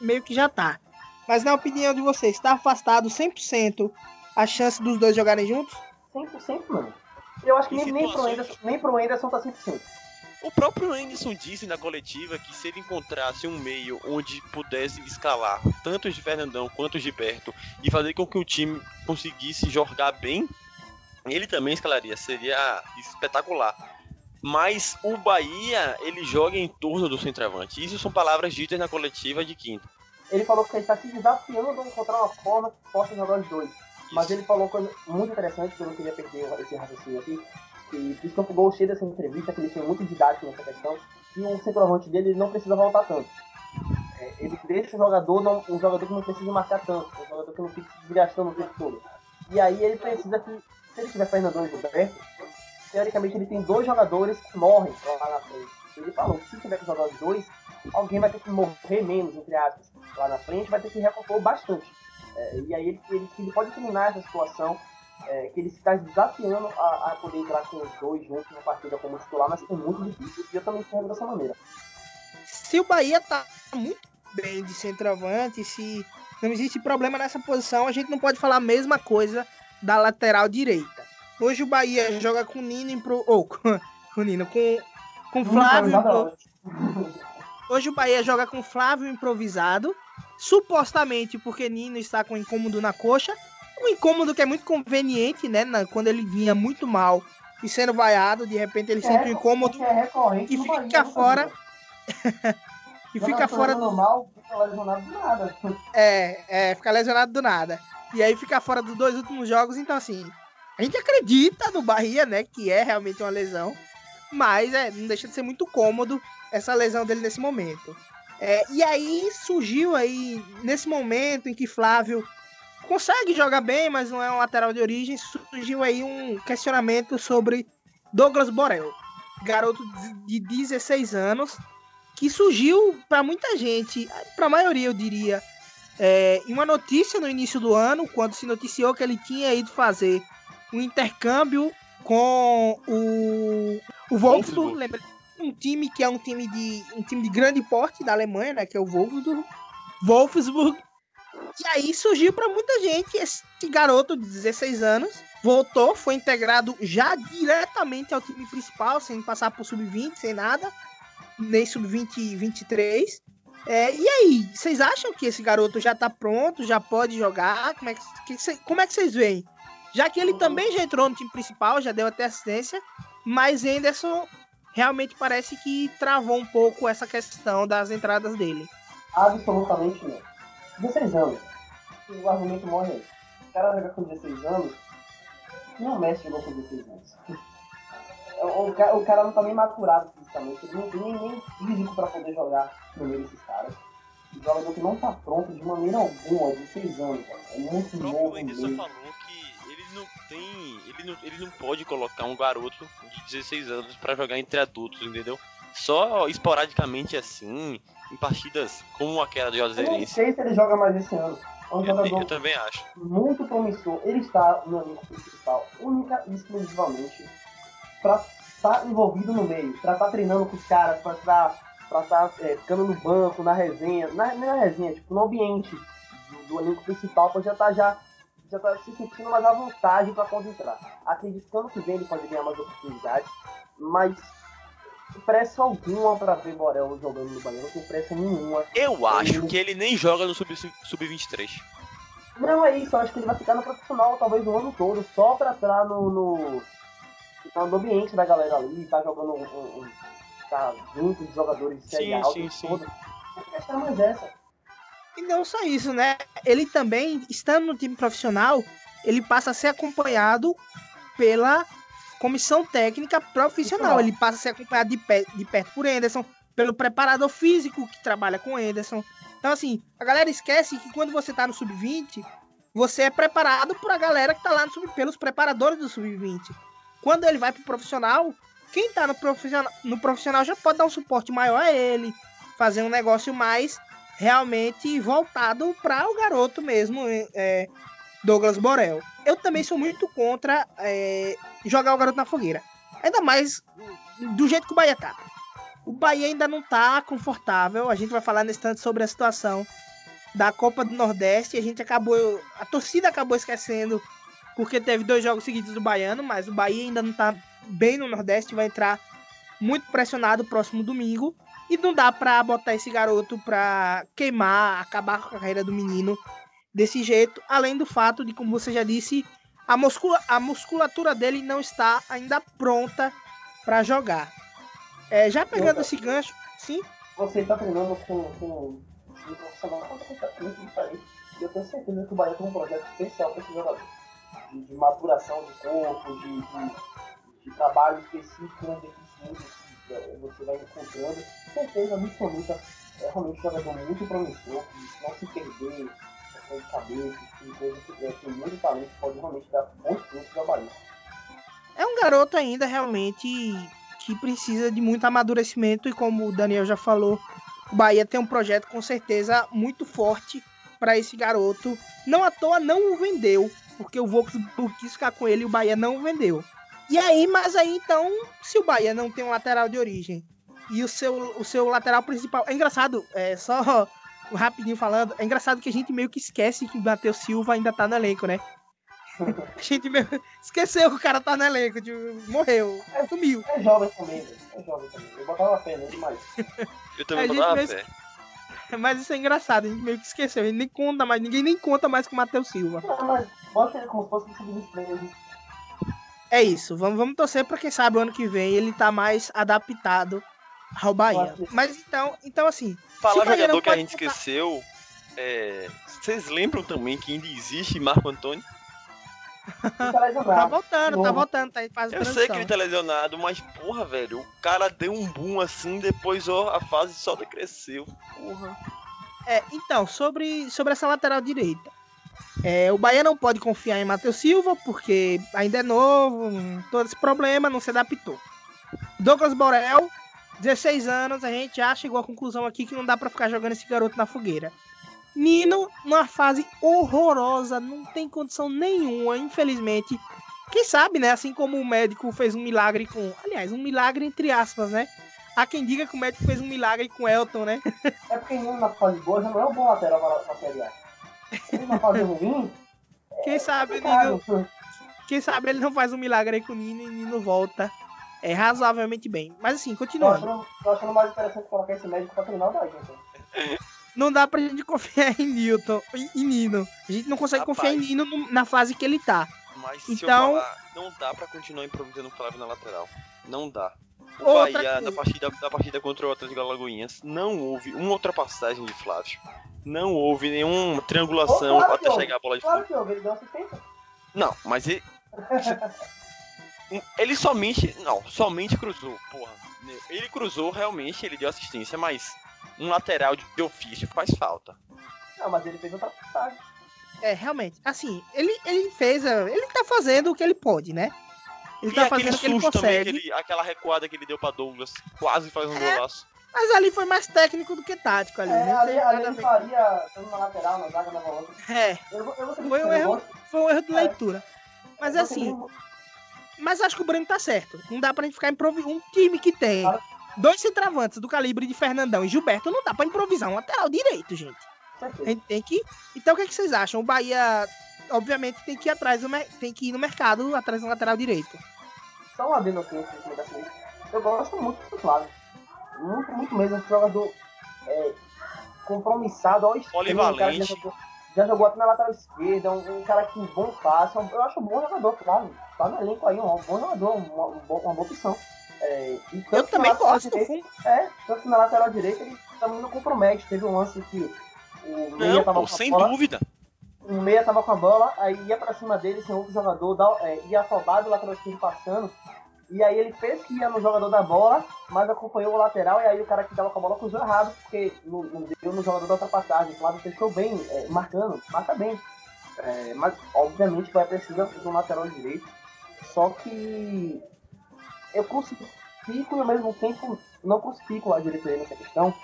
meio que já tá. Mas na opinião de vocês, está afastado 100% a chance dos dois jogarem juntos? 100% não. Eu acho que nem, nem, pro Anderson, nem pro Anderson tá 100%. O próprio Anderson disse na coletiva que se ele encontrasse um meio onde pudesse escalar tanto os de Fernandão quanto os de Berto e fazer com que o time conseguisse jogar bem, ele também escalaria. Seria espetacular. Mas o Bahia, ele joga em torno do centroavante. Isso são palavras ditas na coletiva de quinta. Ele falou que ele está se desafiando a encontrar uma forma que possa jogar os dois. Mas ele falou coisa muito interessante, que eu não queria perder esse raciocínio aqui, que Christopher Gol cheio dessa entrevista, que ele foi muito didático nessa questão, que o centroavante dele não precisa voltar tanto. É, ele deixa o jogador, não, um jogador que não precisa marcar tanto, um jogador que não fica desgastando o tempo todo. E aí ele precisa que, se ele tiver Fernandão e Gilberto, teoricamente ele tem dois jogadores que morrem lá na frente. Ele falou que se tiver que jogar os dois, alguém vai ter que morrer menos, entre aspas, lá na frente, vai ter que recompor bastante. É, e aí ele, ele, ele, pode terminar essa situação, é, que ele está desafiando a, a, poder entrar com os dois juntos na partida como titular, mas é muito difícil e eu também enxergo dessa maneira. Se o Bahia tá muito bem de centroavante, se não existe problema nessa posição, a gente não pode falar a mesma coisa da lateral direita. Hoje o Bahia joga com Nino impro... ou com, com Nino, com, com Flávio. Hoje o Bahia joga com Flávio improvisado, supostamente porque Nino está com incômodo na coxa. Um incômodo que é muito conveniente, né? Na, quando ele vinha muito mal e sendo vaiado, de repente ele é, sente um incômodo é e fica fora. e fica fora do. Mal, fica lesionado do nada. É, é, fica lesionado do nada. E aí fica fora dos dois últimos jogos, então assim, a gente acredita no Bahia, né? Que é realmente uma lesão. Mas é, não deixa de ser muito cômodo essa lesão dele nesse momento. É, e aí surgiu aí, nesse momento em que Flávio consegue jogar bem, mas não é um lateral de origem, surgiu aí um questionamento sobre Douglas Borel, garoto de 16 anos, que surgiu para muita gente, para a maioria eu diria, é, em uma notícia no início do ano, quando se noticiou que ele tinha ido fazer um intercâmbio com o, o Wolfsburg, lembra? Um time que é um time de um time de grande porte da Alemanha, né? Que é o Wolfsburg. Wolfsburg. E aí surgiu para muita gente esse garoto de 16 anos. Voltou, foi integrado já diretamente ao time principal, sem passar por sub-20, sem nada. Nem sub-20 23. É, e aí, vocês acham que esse garoto já tá pronto, já pode jogar? Como é que, que, como é que vocês veem? Já que ele também já entrou no time principal, já deu até assistência, mas Henderson realmente parece que travou um pouco essa questão das entradas dele. Absolutamente não. 16 anos. O argumento morre aí. O cara joga com 16 anos. Nem o Messi jogou com 16 anos. O, o, ca- o cara não tá nem maturado fisicamente. Ele não tem nem, nem físico pra poder jogar no meio desses caras. O jogador que não tá pronto de maneira alguma, 16 anos, cara. É muito O novo próprio Anderson falou que não tem. Ele não, ele não pode colocar um garoto de 16 anos pra jogar entre adultos, entendeu? Só esporadicamente assim, em partidas como aquela do Eu não sei se ele joga mais esse ano. É um Eu, eu também acho. muito promissor. Ele está no elenco principal única e exclusivamente para estar envolvido no meio, para estar treinando com os caras, para estar pra estar é, ficando no banco, na resenha, na, não é na resenha, tipo, no ambiente do, do elenco principal, para já estar já, já tá se sentindo mais à vontade para concentrar. Acredito que ano que vem ele pode ganhar mais oportunidades, mas pressa alguma para ver Borel jogando no Bahia, não tem pressa nenhuma. Eu acho que ele nem joga no Sub- Sub-23. Não é isso, eu acho que ele vai ficar no profissional talvez o ano todo, só pra estar no, no, tá no ambiente da galera ali, tá jogando um, um, um- tá junto de jogadores de série Sim, sim, e sim. tudo. A questão é mais essa. E não só isso, né? Ele também, estando no time profissional, ele passa a ser acompanhado pela comissão técnica profissional. Ele passa a ser acompanhado de, pé- de perto por Anderson, pelo preparador físico que trabalha com Anderson. Então, assim, a galera esquece que quando você tá no sub-20, você é preparado por a galera que tá lá no sub, pelos preparadores do sub-20. Quando ele vai pro profissional, quem tá no profissional, no profissional já pode dar um suporte maior a ele, fazer um negócio mais realmente voltado para o garoto mesmo, é, Douglas Borel. Eu também sou muito contra é, jogar o garoto na fogueira. Ainda mais do jeito que o Bahia tá. O Bahia ainda não tá confortável. A gente vai falar nesse instante sobre a situação da Copa do Nordeste. A gente acabou. A torcida acabou esquecendo porque teve dois jogos seguidos do Baiano, mas o Bahia ainda não tá bem no Nordeste. Vai entrar muito pressionado próximo domingo. E não dá pra botar esse garoto pra queimar, acabar com a carreira do menino desse jeito. Além do fato de, como você já disse, a, muscula a musculatura dele não está ainda pronta pra jogar. É, já pegando esse gancho, sim, Você tá treinando com, com time profissional. E eu tenho certeza que o Bahia tem um projeto especial para esse jogador. De, de maturação de corpo, de, de, de trabalho específico nas deficiências você vai encontrando. Certeza absoluta. É realmente um jogador muito promissor, que não se perder, questão de cabeça, que coisa que é, tem muito talento, pode realmente dar bons frutos ao Bahia. é um garoto ainda realmente que precisa de muito amadurecimento e como o Daniel já falou, o Bahia tem um projeto com certeza muito forte para esse garoto. Não à toa não o vendeu, porque o Wolfsburg quis ficar com ele e o Bahia não o vendeu. E aí, mas aí então, se o Bahia não tem um lateral de origem e o seu, o seu lateral principal. É engraçado, é só rapidinho falando, é engraçado que a gente meio que esquece que o Matheus Silva ainda tá no elenco, né? A gente meio esqueceu que o cara tá no elenco, tipo, morreu, sumiu. É jovem também, velho. É jovem também. Eu botava fé nele demais. Eu também A vou gente dar uma mesmo- fé. Mas isso é engraçado, a gente meio que esqueceu, a gente nem conta mais, ninguém nem conta mais com o Matheus Silva. Não, mas bota ele como se fosse um sub-23. É isso, vamos, vamos torcer pra quem sabe o ano que vem ele tá mais adaptado ao Bahia. Mas então, então assim, Falar jogador que a gente botar- esqueceu. é, Vocês lembram também que ainda existe Marco Antônio? Tá tá voltando, tá novo. voltando, tá fase de Eu sei que ele tá lesionado, mas porra, velho, o cara deu um boom assim, depois ó, a fase só decresceu. Porra. É, então, sobre, sobre essa lateral direita. É, o Bahia não pode confiar em Matheus Silva, porque ainda é novo, todo esse problema, não se adaptou. Douglas Borel, 16 anos, a gente já chegou à conclusão aqui que não dá pra ficar jogando esse garoto na fogueira. Nino, numa fase horrorosa, não tem condição nenhuma, infelizmente. Quem sabe, né? Assim como o médico fez um milagre com. Aliás, um milagre entre aspas, né? Há quem diga que o médico fez um milagre com Elton, né? É porque ele na fase boa já não é um bom lateral pra, pra Série A. Ele na fase ruim, Quem sabe, Nino, cara, Quem sabe ele não faz um milagre aí com o Nino e o Nino volta é, razoavelmente bem. Mas assim, continuando. tô achando, tô achando mais interessante colocar esse médico pra treinar. Então. Não dá pra gente confiar em Newton, em, em Nino. A gente não consegue Rapaz. confiar em Nino no- na fase que ele tá. Mas se Então- eu falar, não dá pra continuar improvisando o Flávio na lateral. Não dá. O Outra Bahia, na partida, na partida contra o Atlético Alagoinhas, não houve uma ultrapassagem de Flávio. Não houve nenhuma triangulação claro até chegar a bola de Claro. Não, mas ele. ele somente. Não, somente cruzou, porra. Ele cruzou realmente, ele deu assistência, mas um lateral de ofício faz falta. Não, mas ele fez outra passagem. É, realmente. Assim, ele, ele fez. Ele tá fazendo o que ele pode, né? Ele e tá aquele fazendo o que ele susto também, aquela recuada que ele deu pra Douglas, quase faz um É. golaço. Mas ali foi mais técnico do que tático ali. É, não ali, ali ele faria, na lateral, na zaga, na volante. É, Eu, eu Foi um erro. foi um erro de É. leitura. Mas assim, mas acho que o Breno tá certo. Não dá pra gente ficar improvisando. Um time que tem Claro. dois centravantes do calibre de Fernandão e Gilberto, não dá pra improvisar um lateral direito, gente. A gente tem que. Então o que, é que vocês acham? O Bahia, obviamente, tem que ir atrás do mer- tem que ir no mercado atrás do lateral direito. Só um adendo aqui começar isso. Eu gosto muito do Flávio. Muito, muito mesmo. Um jogador é, compromissado ao extremo. um cara que Polivalente. Já jogou, já jogou até na lateral esquerda. Um, um cara que bom passe. um- Eu acho um bom jogador, Flávio. Tá no elenco aí, um, bom jogador, uma, um uma boa opção. É, e tanto Eu que também gosto. direita- É, tanto que na lateral direita ele também não compromete. Teve um lance que o meia tava pô, sem bola, dúvida. O meia tava com a bola, aí ia pra cima dele, sem outro jogador, dá- é, ia afobado o lateral esquerdo passando. E aí ele fez que ia no jogador da bola, mas acompanhou o lateral, e aí o cara que tava com a bola cruzou errado, porque não, deu no jogador da ultrapassagem. O Flávio fechou bem, é, marcando, marca bem. É, mas obviamente vai precisar de um lateral direito. Só que eu consigo e ao mesmo tempo não crucifico lá direito nessa questão.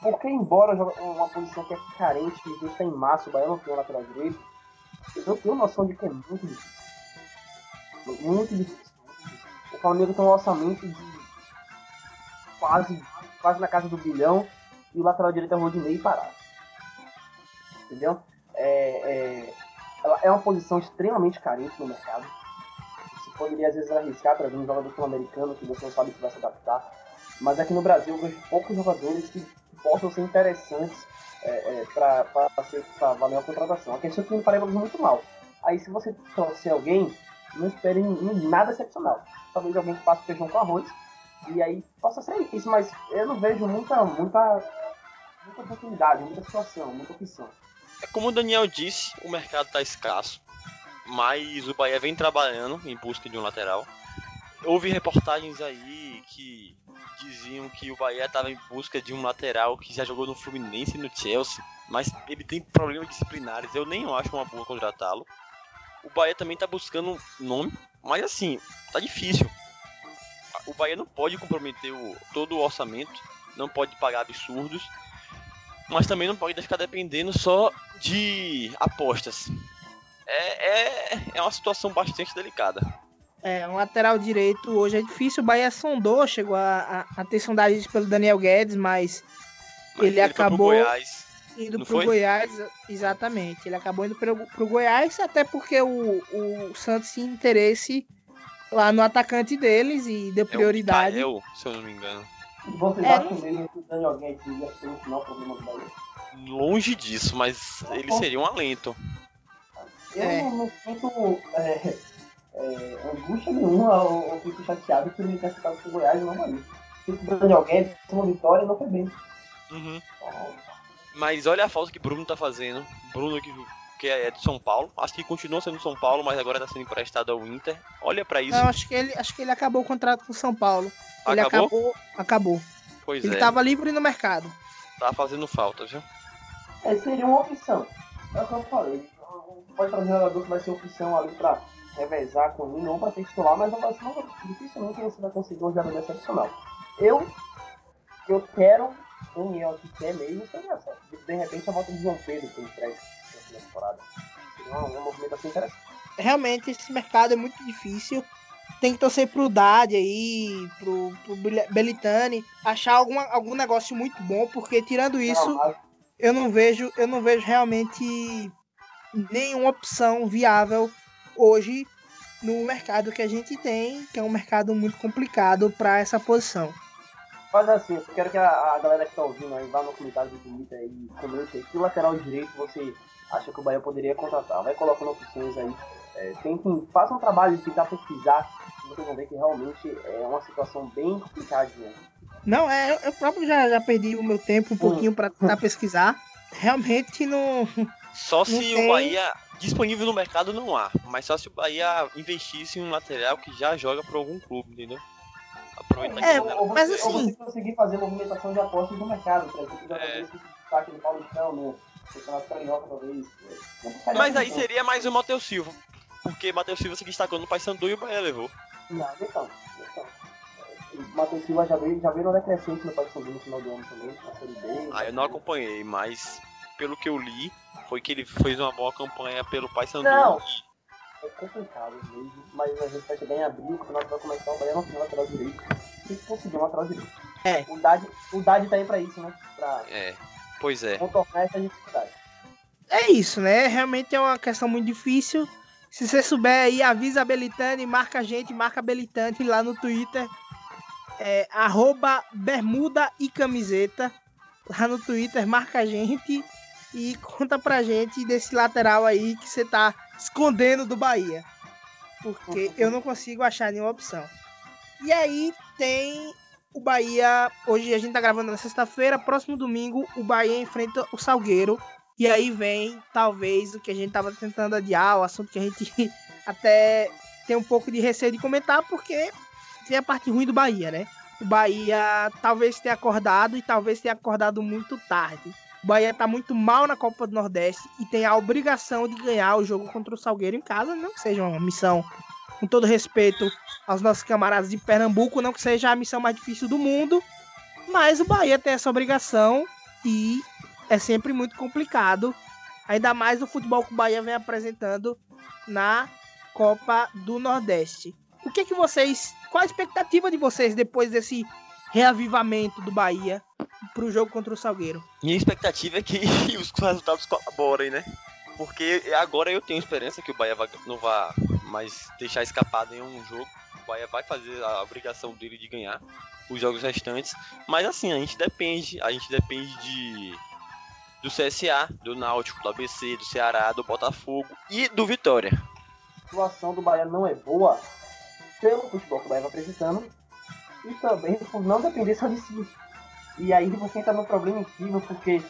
Porque embora uma posição que é carente, que gente tem em massa, o Bahia não tem um lateral direito, eu tenho noção de que é muito difícil. Muito difícil. O Flamengo tem um orçamento de quase, quase na casa do bilhão e o lateral direito é o Rodinei parado. Entendeu? É, é, é uma posição extremamente carente no mercado. Você poderia às vezes arriscar para um jogador sul-americano que você não sabe se vai se adaptar. Mas aqui no Brasil eu vejo poucos jogadores que possam ser interessantes é, é, para valer a contratação. A questão é que Paraíba joga muito mal. Aí se você trouxer alguém, não espere nada excepcional. Talvez alguém que faça feijão com arroz. E aí possa ser isso, mas eu não vejo muita, muita, muita oportunidade, muita situação, muita opção. É como o Daniel disse, o mercado tá escasso, mas o Bahia vem trabalhando em busca de um lateral. Houve reportagens aí que diziam que o Bahia estava em busca de um lateral que já jogou no Fluminense e no Chelsea, mas ele tem problemas disciplinares. Eu nem acho uma boa contratá-lo. O Bahia também tá buscando um nome, mas assim, tá difícil. O Bahia não pode comprometer o, todo o orçamento, não pode pagar absurdos, mas também não pode ficar dependendo só de apostas. É, é, é uma situação bastante delicada. É, um lateral direito hoje é difícil. O Bahia sondou, chegou a, a, a ter sondagens pelo Daniel Guedes, mas Mas Ele acabou- Goiás. indo pro foi? Goiás, exatamente. Ele acabou indo pro, pro Goiás, até porque o, o Santos tinha interesse lá no atacante deles e deu É o prioridade. Mikael, se eu não me engano. Vocês É, acham mesmo que o Daniel Guedes ia ser final problema do Bahia? Longe disso, mas ele seria um alento. Eu É. não, não sinto é, é, angústia nenhuma ou, ou fico chateado que ele tenha ficado com o Goiás não Bahia. Porque o Daniel Guedes, uma vitória, não foi bem. Uhum. Então, Mas olha a falta que Bruno tá fazendo. Bruno que, que é de São Paulo. Acho que continua sendo São Paulo, mas agora tá sendo emprestado ao Inter. Olha pra isso. Não, acho que ele, acho que ele acabou o contrato com o São Paulo. Ele Acabou? acabou, acabou. Pois Ele é, tava livre no mercado. tá fazendo falta, viu? É, seria uma opção. É o que eu falei. Pode trazer um jogador que vai ser opção ali pra revezar com ele, ou pra ter titular, mas não vai ser não, dificilmente você vai conseguir um jogador excepcional. Eu, eu quero, Daniel que quer mesmo, seria. De, repente a volta de João Pedro pro empréstimo na temporada. Seria uma, uma movimentação interessante. Realmente, esse mercado é muito difícil. Tem que torcer pro Dade aí, pro, pro Bel- Belitani, achar alguma, algum negócio muito bom, porque tirando isso, Não, mas- eu não vejo, eu não vejo realmente nenhuma opção viável hoje no mercado que a gente tem, que é um mercado muito complicado para essa posição. Faz assim, eu quero que a, a galera que tá ouvindo aí vá no comentário do Twitter e comente aí que lateral direito você acha que o Bahia poderia contratar. Vai colocando opções aí. É, tentem, façam um trabalho de tentar pesquisar vocês vão ver que realmente é uma situação bem complicadinha. Não, é, eu- eu próprio já, já perdi o meu tempo um pouquinho pra tentar pesquisar. Realmente não. Só se tem. o Bahia. Disponível no mercado não há, mas só se o Bahia investisse em um lateral que já joga pra algum clube, entendeu? Aproveita É, que né? ou, mas você, ou assim- você conseguir fazer movimentação de apostas no mercado, por exemplo, É. Paulistão, no Campeonato Carioca, talvez. Carioca, Mas aí não. seria mais o Matheus Silva. Porque Matheus Silva se destacou no Paysandu e o Bahia levou. Não, então. então. O Matheus Silva já veio, já veio no decrescente no Paysandu no final do ano também, na Série B. Ah, eu não acompanhei, mas pelo que eu li, foi que ele fez uma boa campanha pelo Paysandu. Não. É complicado mesmo, mas a gente vai chegar em abril, o campeonato vai começar, o Bahia não tem lateral direito. Tem que conseguir um lateral direito. É. O Dade, o Dade tá aí pra isso, né? Pra É, pois é. contornar essa dificuldade. É isso, né? Realmente é uma questão muito difícil. Se você souber aí, avisa a Belitane, marca a gente, marca a Belitane lá no Twitter. É, arroba bermuda e camiseta. Lá no Twitter, marca a gente e conta pra gente desse lateral aí que você tá escondendo do Bahia. Porque eu não consigo achar nenhuma opção. E aí tem o Bahia. Hoje a gente tá gravando na sexta-feira. Próximo domingo, o Bahia enfrenta o Salgueiro. E aí vem, talvez, o que a gente tava tentando adiar, o assunto que a gente até tem um pouco de receio de comentar, porque tem a parte ruim do Bahia, né? O Bahia talvez tenha acordado e talvez tenha acordado muito tarde. O Bahia tá muito mal na Copa do Nordeste e tem a obrigação de ganhar o jogo contra o Salgueiro em casa, não que seja uma missão, com todo respeito aos nossos camaradas de Pernambuco, não que seja a missão mais difícil do mundo, mas o Bahia tem essa obrigação e é sempre muito complicado, ainda mais o futebol que o Bahia vem apresentando na Copa do Nordeste. O que que vocês, qual a expectativa de vocês depois desse reavivamento do Bahia pro jogo contra o Salgueiro? Minha expectativa é que os resultados colaborem, né? Porque agora eu tenho esperança que o Bahia vai- não vai mais deixar escapar nenhum jogo. O Bahia vai fazer a obrigação dele de ganhar os jogos restantes. Mas assim, a gente depende. A gente depende de do CSA, do Náutico, do ABC, do Ceará, do Botafogo e do Vitória. A situação do Bahia não é boa pelo futebol que o Bahia vai apresentando e também por não depender só de si. E aí você entra num problema incrível, porque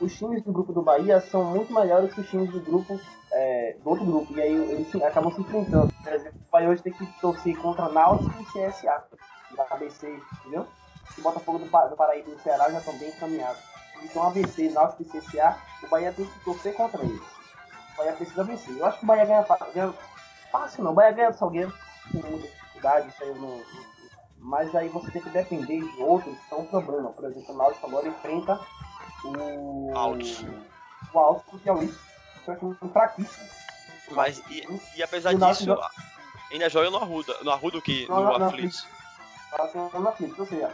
os times do grupo do Bahia são muito melhores que os times do grupo é, do outro grupo. E aí eles se- acabam se enfrentando. Por exemplo, o Bahia hoje tem que torcer contra Náutico e CSA, da ABC, entendeu? O Botafogo do, do Paraíba e do Ceará já estão bem encaminhados. Então ABC, Náutico e CSA, o Bahia tem que torcer contra eles. O Bahia precisa vencer. Eu acho que o Bahia ganha, ganha fácil não. O Bahia ganha do Salgueiro com muita dificuldade, isso aí eu não- Mas aí você tem que depender de outros, que são um problema. Por exemplo, o Náutico agora enfrenta o. Altos. O Piauí. Que acho um fraquíssimo. Mas e, e apesar disso, ainda joga no Arruda. No Arruda o que? No não, não, Aflitos. Assim, na Flix, ou seja,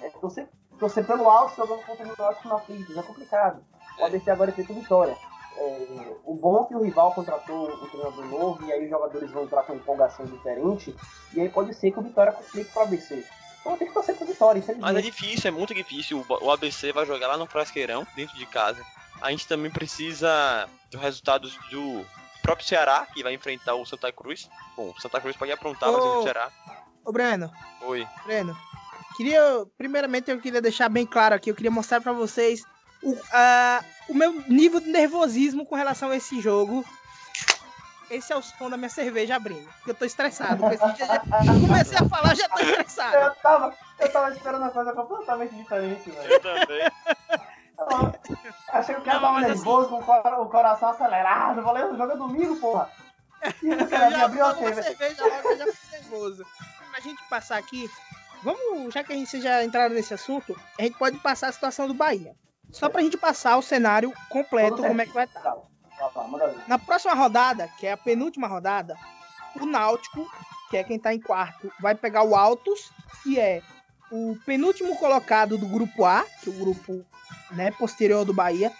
é, torcer, torcer pelo Altos jogando contra o Náutico na Flix, é complicado. O ABC agora enfrenta o Vitória. É, o bom é que o rival contratou um treinador novo e aí os jogadores vão entrar com empolgação diferente e aí pode ser que o Vitória complique para o ABC. Então tem que torcer pro Vitória, Mas é difícil, é muito difícil. O ABC vai jogar lá no Frasqueirão, dentro de casa. A gente também precisa dos resultados do próprio Ceará, que vai enfrentar o Santa Cruz. Bom, o Santa Cruz pode aprontar, mas Ô. o Ceará. Ô, Breno, Oi. Breno, queria, primeiramente eu queria deixar bem claro aqui, eu queria mostrar pra vocês o, ah, o meu nível de nervosismo com relação a esse jogo. Esse é o som da minha cerveja abrindo, porque eu tô estressado. com esse- já- já- comecei a falar, já tô estressado. Eu tava, eu tava esperando uma coisa completamente diferente, velho. Eu também. Achei que o cara tava assim- nervoso, com o cora- o coração acelerado. Eu falei, o jogo é domingo, porra. E o Eu cara já abriu a cerveja. cerveja logo, eu já fiquei nervoso. Pra gente passar aqui, vamos, já que a gente já entraram nesse assunto, a gente pode passar a situação do Bahia. Só pra gente passar o cenário completo, como é que vai estar. Tá, tá, tá, ver. Na próxima rodada, que é a penúltima rodada, o Náutico, que é quem tá em quarto, vai pegar o Altos, que é o penúltimo colocado do grupo A, que é o grupo né, posterior do Bahia.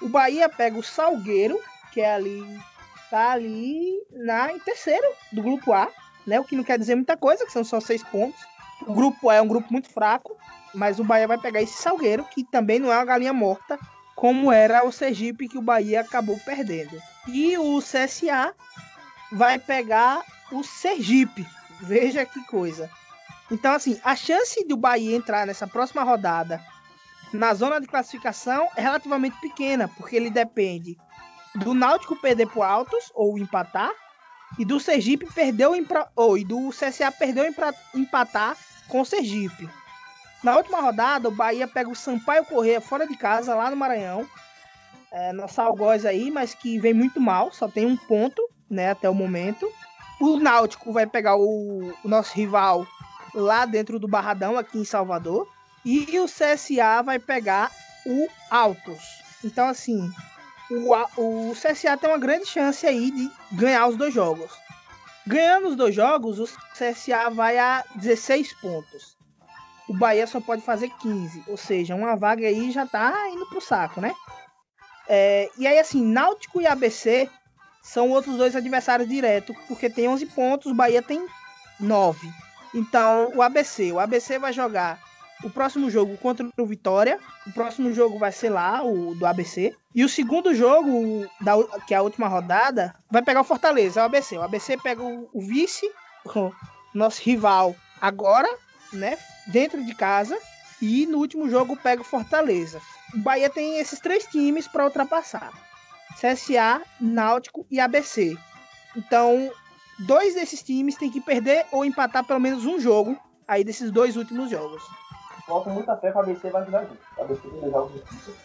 O Bahia pega o Salgueiro, que é ali tá ali na em terceiro do grupo A, né? O que não quer dizer muita coisa, que são só seis pontos. O grupo A é um grupo muito fraco, mas o Bahia vai pegar esse Salgueiro, que também não é uma galinha morta, como era o Sergipe que o Bahia acabou perdendo. E o CSA vai pegar o Sergipe, Veja que coisa. Então, assim, a chance do Bahia entrar nessa próxima rodada na zona de classificação é relativamente pequena, porque ele depende do Náutico perder pro Altos ou empatar e do Sergipe perder ou e do CSA perder ou empatar com o Sergipe. Na última rodada, o Bahia pega o Sampaio Correia fora de casa, lá no Maranhão. É, nosso algoz aí, mas que vem muito mal, só tem um ponto, né, até o momento. O Náutico vai pegar o, o nosso rival lá dentro do Barradão, aqui em Salvador. E o CSA vai pegar o Altos. Então, assim, o, o CSA tem uma grande chance aí de ganhar os dois jogos. Ganhando os dois jogos, o CSA vai a 16 pontos. O Bahia só pode fazer 15. Ou seja, uma vaga aí já tá indo pro saco, né? É, e aí, assim, Náutico e ABC são outros dois adversários diretos, porque tem 11 pontos, o Bahia tem 9. Então, o ABC, o ABC vai jogar o próximo jogo contra o Vitória. O próximo jogo vai ser lá, o do ABC. E o segundo jogo, da, que é a última rodada, vai pegar o Fortaleza, o ABC. O ABC pega o, o vice, o nosso rival agora, né? Dentro de casa. E no último jogo pega o Fortaleza. O Bahia tem esses três times para ultrapassar: CSA, Náutico e ABC. Então, dois desses times tem que perder ou empatar pelo menos um jogo aí desses dois últimos jogos. Falta muita fé que o ABC vai ajudar a gente. O ABC tem jogos difíceis.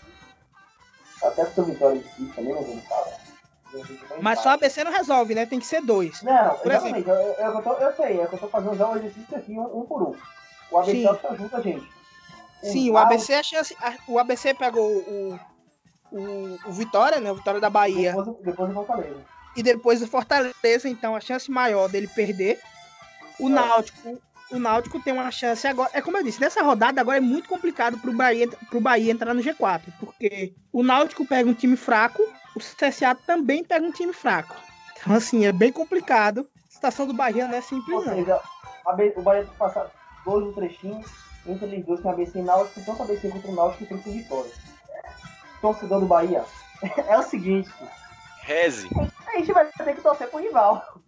Até com o Vitória difícil também, mas não fala. Mas só a ABC não resolve, né? Tem que ser dois. Não, Por exatamente. Eu, eu, eu, tô, eu, sei, é que eu tô fazendo já um exercício aqui, um, um por um. O ABC Sim. Ajuda a gente. Sim, o ABC a chance. O ABC pegou o, o, o Vitória, né? O Vitória da Bahia. Depois, depois do Fortaleza. E depois do Fortaleza, então a chance maior dele perder. O é. Náutico o Náutico tem uma chance agora. É como eu disse, nessa rodada agora é muito complicado pro Bahia, pro Bahia entrar no G4, porque o Náutico pega um time fraco, o CSA também pega um time fraco. Então, assim, é bem complicado. A situação do Bahia não é simples, Ou seja, o Bahia tem que passar dois ou três times, entre eles dois tem ABC e Náutico, tanto ABC contra o Náutico e contra o Vitória. Torcedor do Bahia, é o seguinte. Reze. A gente vai ter que torcer pro rival.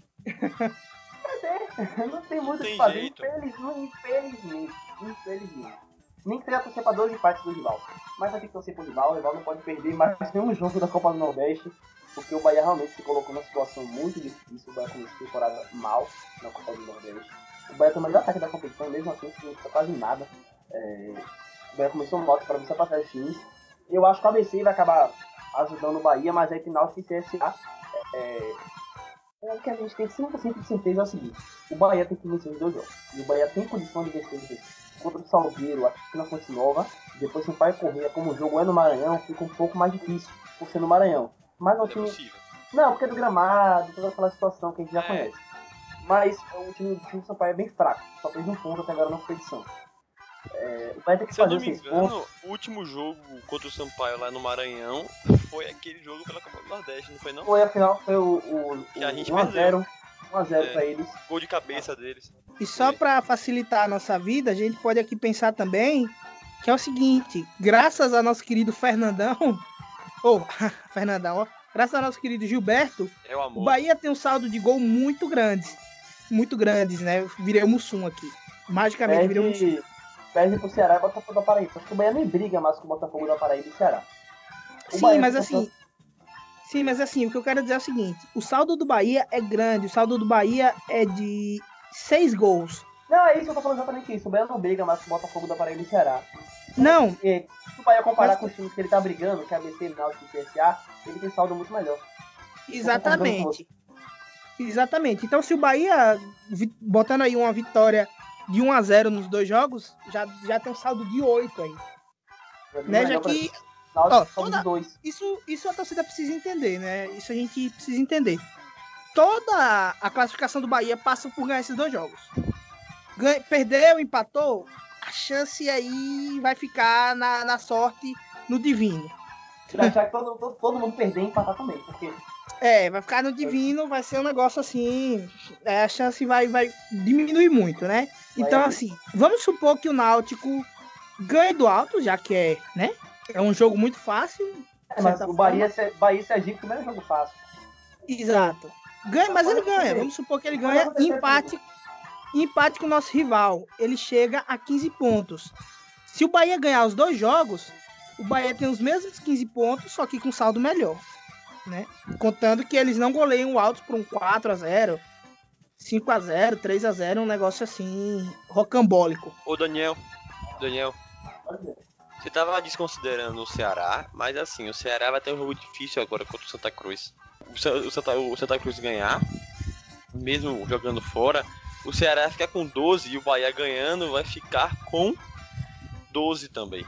Não tem muito o que fazer, infelizmente, infelizmente, infelizmente. Nem que seja torcer pra dois empates do rival. Mas vai ter que torcer pro rival, o rival não pode perder mais nenhum jogo da Copa do Nordeste, porque o Bahia realmente se colocou numa situação muito difícil, o Bahia começou a temporada mal na Copa do Nordeste. O Bahia tem o melhor ataque da competição, mesmo assim, não significa quase nada. É... O Bahia começou moto para você passar os times. Eu acho que o ABC vai acabar ajudando o Bahia, mas aí final se CSA é, o que a gente tem 100% de certeza é o seguinte: o Bahia tem que vencer os dois jogos. E o Bahia tem condição de vencer os dois. Contra o Salgueiro, aqui na Fonte Nova, depois se o Pai correr, como o jogo é no Maranhão, fica um pouco mais difícil por ser no Maranhão. Mas o time. É não, porque é do gramado, toda aquela situação que a gente já é. conhece. Mas o time, o time do Sampaio é bem fraco, só fez um ponto até agora na competição. É, vai ter que Se fazer eu não me engano, o último jogo contra o Sampaio lá no Maranhão foi aquele jogo pela Copa do Nordeste, não foi não? Foi, afinal, foi o, o, que a gente 1x0. 1x0 é, pra eles. Gol de cabeça deles. E só para facilitar a nossa vida, a gente pode aqui pensar também que é o seguinte, graças ao nosso querido Fernandão, ou oh, Fernandão, ó, graças ao nosso querido Gilberto, é o, amor. o Bahia tem um saldo de gol muito grande. Muito grandes, né? Virei o Mussum aqui. Magicamente é virei o Mussum perde pro Ceará e Botafogo da Paraíba. Acho que o Bahia nem briga mais com o Botafogo da Paraíba e Ceará. O sim, Bahia mas assim. Sim, mas assim, o que eu quero dizer é o seguinte: o saldo do Bahia é grande, o saldo do Bahia é de seis gols. Não, é isso que eu tô falando exatamente isso. O Bahia não briga mais com o Botafogo da Paraíba e Ceará. Não. E, se o Bahia comparar mas... com os times que ele tá brigando, que é a BC, Náutico e CSA, ele tem saldo muito melhor. Exatamente. Exatamente. Então, se o Bahia, botando aí uma vitória de 1 a 0 nos dois jogos, já, já tem um saldo de 8 aí. Né? Já que. Ó, toda, isso, isso a torcida precisa entender, né? Isso a gente precisa entender. Toda a classificação do Bahia passa por ganhar esses dois jogos. Ganha, perdeu, empatou, a chance aí vai ficar na, na sorte no divino. Achar que todo, todo, todo mundo perder e empatar também, porque é, vai ficar no divino, vai ser um negócio assim. É, a chance vai, vai diminuir muito, né? Então, assim, vamos supor que o Náutico ganhe do alto, já que é, né? É um jogo muito fácil. É, mas o Bahia, Bahia e Sergipe também é um jogo fácil. Exato. Ganha, mas ele ganha. Vamos supor que ele ganha empate. empate com o nosso rival. Ele chega a 15 pontos. Se o Bahia ganhar os dois jogos, o Bahia tem os mesmos 15 pontos, só que com saldo melhor. Né? Contando que eles não goleiam o Altos por um 4 a 0 5 a 0 3 a 0 um negócio assim, rocambólico. Ô Daniel, Daniel, você tava desconsiderando o Ceará, mas assim, o Ceará vai ter um jogo difícil agora contra o Santa Cruz. O, Sa- o Santa, o Santa Cruz ganhar, mesmo jogando fora, o Ceará fica com 12 e o Bahia ganhando vai ficar com 12 também.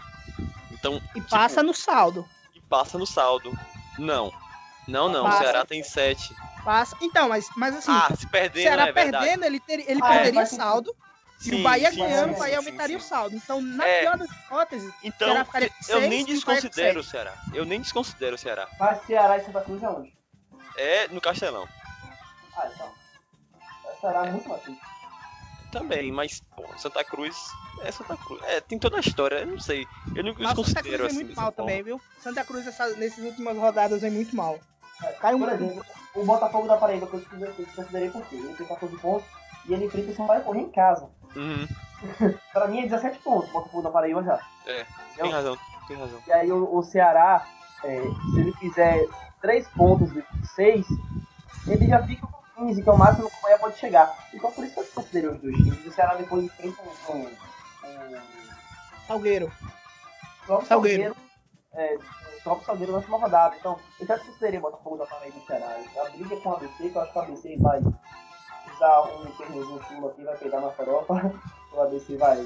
Então, E tipo, passa no saldo. e passa no saldo. Não. Não, não, o Passa. Ceará tem 7. Passa. Então, mas, mas assim, Ah, se o perdendo, Ceará é verdade. perdendo, ele, ter, ele Ah, perderia faz sentido. saldo. e Sim, o Bahia sim, ganhando, sim, o Bahia sim, aumentaria sim, o saldo. Então, na É. pior das hipóteses, o Então, Ceará ficaria com eu seis, nem e o desconsidero o sete. Ceará. Eu nem desconsidero o Ceará. Mas Ceará e Santa Cruz é onde? É no Castelão. Ah, então. Ceará é muito batido. Também, mas, pô, Santa Cruz é Santa Cruz. É, tem toda a história, eu não sei. Eu não Mas o Santa Cruz desconsidero vem assim. muito dessa mal forma. também, viu? Santa Cruz essa, nessas últimas rodadas vem muito mal. Caiu Por muito. exemplo, o Botafogo da Paraíba, que eu considerei- por quê? Ele tem 14 pontos e ele enfrenta o Sampaio Correr em casa. Uhum, Pra mim é 17 pontos, o Botafogo da Paraíba já. É, Entendeu? tem razão, tem razão. E aí o, o Ceará, é, se ele fizer 3 pontos de 6, ele já fica com 15, que é o máximo que o Bahia pode chegar. Então por isso que eu considerei os dois times. O Ceará depois enfrenta um, um, um Salgueiro. Salgueiro. Salgueiro. É, o próprio Salgueiro na última rodada. Então, eu já considerei o Botafogo da Paraíba e o Ceará. A briga com o ABC, que eu acho que o ABC vai usar um terrozinho chulo aqui, vai pegar na farofa. O ABC vai,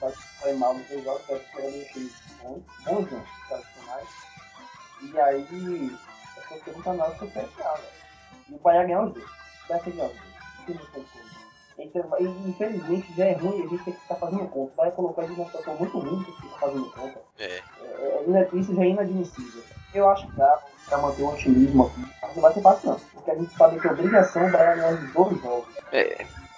vai, vai mal nos dois jogos, vai pegar dois times bons, bons não, tradicionais. E aí, essa pergunta nossa foi certa, velho. E o Bahia ganhar os dois. Vai ser ganhar os dois. Não tem coisa. Então, infelizmente já é ruim a gente ter que ficar fazendo conta. Vai colocar a gente numa situação muito ruim que fica fazendo conta. É, É, é, isso já é inadmissível. Eu acho que dá pra manter o otimismo aqui. Mas não vai ser fácil não. Porque a gente sabe que é obrigação Bahia ganhar os dois jogos.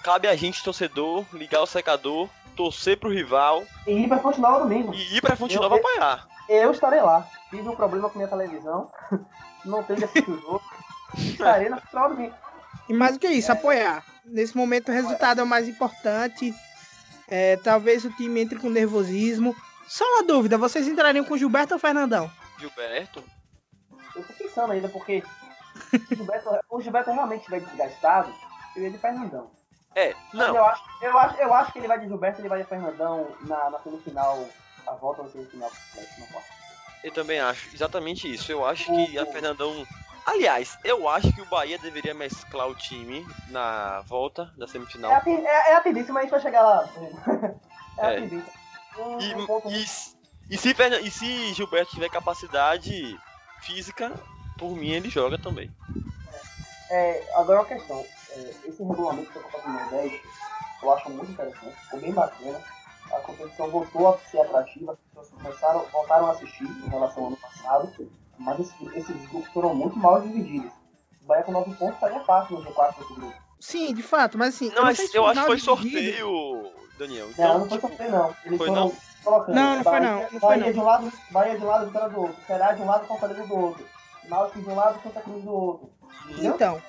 cabe a gente, torcedor, ligar o secador, torcer pro rival E ir pra continuar no domingo. e ir pra Fonte Nova eu- apoiar. Eu estarei lá. Tive um problema com minha televisão. Não tenho que assistir o jogo. Estarei na final do domingo. E mais do que isso, apoiar. Nesse momento o resultado é o mais importante. É, talvez o time entre com nervosismo. Só uma dúvida, vocês entrariam com Gilberto ou Fernandão? Gilberto? Eu tô pensando ainda, porque se o Gilberto, o Gilberto realmente estiver desgastado, eu ia de Fernandão. É, Mas não, Eu acho, eu, acho, eu acho que ele vai de Gilberto ele vai de Fernandão na, na semifinal, a volta na semifinal. eu também acho exatamente isso. Eu acho que a Fernandão. Aliás, eu acho que o Bahia deveria mesclar o time na volta da É, a, semifinal. é, é a tendência, mas a gente vai chegar lá. É a É. tendência. Um ponto E, e, e se, e se Gilberto tiver capacidade física, por mim ele joga também. É, agora uma questão. É, esse regulamento da Copa do Nordeste, eu acho muito interessante, ficou bem bacana. A competição voltou a ser atrativa, as pessoas começaram, voltaram a assistir em relação ao ano passado, mas esse- esses grupos foram muito mal divididos. O Bahia com 9 pontos estaria fácil no G4 desse grupo. Sim, de fato, mas assim. Não, mas sei se eu acho que foi dividido. sorteio, Daniel. Não, Então, não foi tipo, sorteio não. Eles foi foram não? colocando. Não, não foi Bahia, não, não foi Bahia de um lado, Bahia de um lado, Vitória do outro. Ceará de um lado, Fortaleza do outro. Náutico de um lado, Santa Cruz do outro. Entendeu? Então,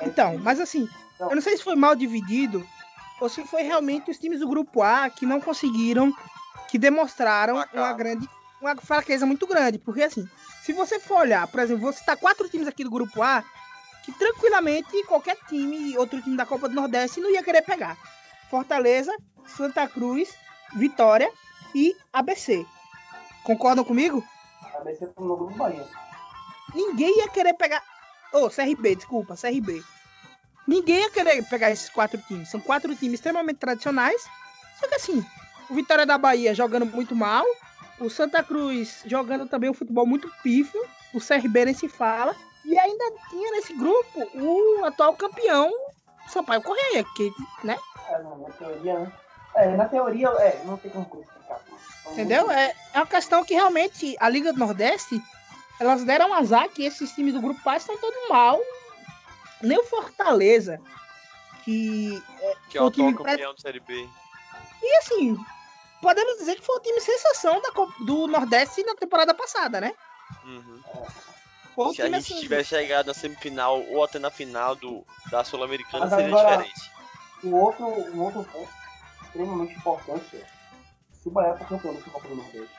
então, mas assim, Não. eu não sei se foi mal dividido ou se foi realmente os times do grupo A que não conseguiram, que demonstraram uma grande, uma fraqueza muito grande, porque assim, se você for olhar, por exemplo, vou citar quatro times aqui do grupo A que tranquilamente qualquer time, outro time da Copa do Nordeste não ia querer pegar. Fortaleza, Santa Cruz, Vitória e ABC. Concordam comigo? ABC tá no grupo Bahia. ninguém ia querer pegar. Ô, CRB, desculpa, CRB. Ninguém ia querer pegar esses quatro times. São quatro times extremamente tradicionais. Só que assim, o Vitória da Bahia jogando muito mal. O Santa Cruz jogando também um futebol muito pífio. O CRB nem se fala. E ainda tinha nesse grupo o atual campeão, Sampaio Correia, que, né? É, na na teoria, né? É, na teoria, é, não tem como. São Entendeu? É, é uma questão que realmente a Liga do Nordeste, elas deram azar que esses times do grupo A estão todos mal. Nem o Fortaleza, que que é o o time atual campeão do Série B. E assim, podemos dizer que foi o time sensação da do Nordeste na temporada passada, né? Uhum. Foi o Se a gente assim. tivesse chegado na semifinal ou até na final do, da Sul-Americana, seria agora- diferente. Um outro, um outro ponto extremamente importante é se o Bahia for campeão da Copa do Nordeste,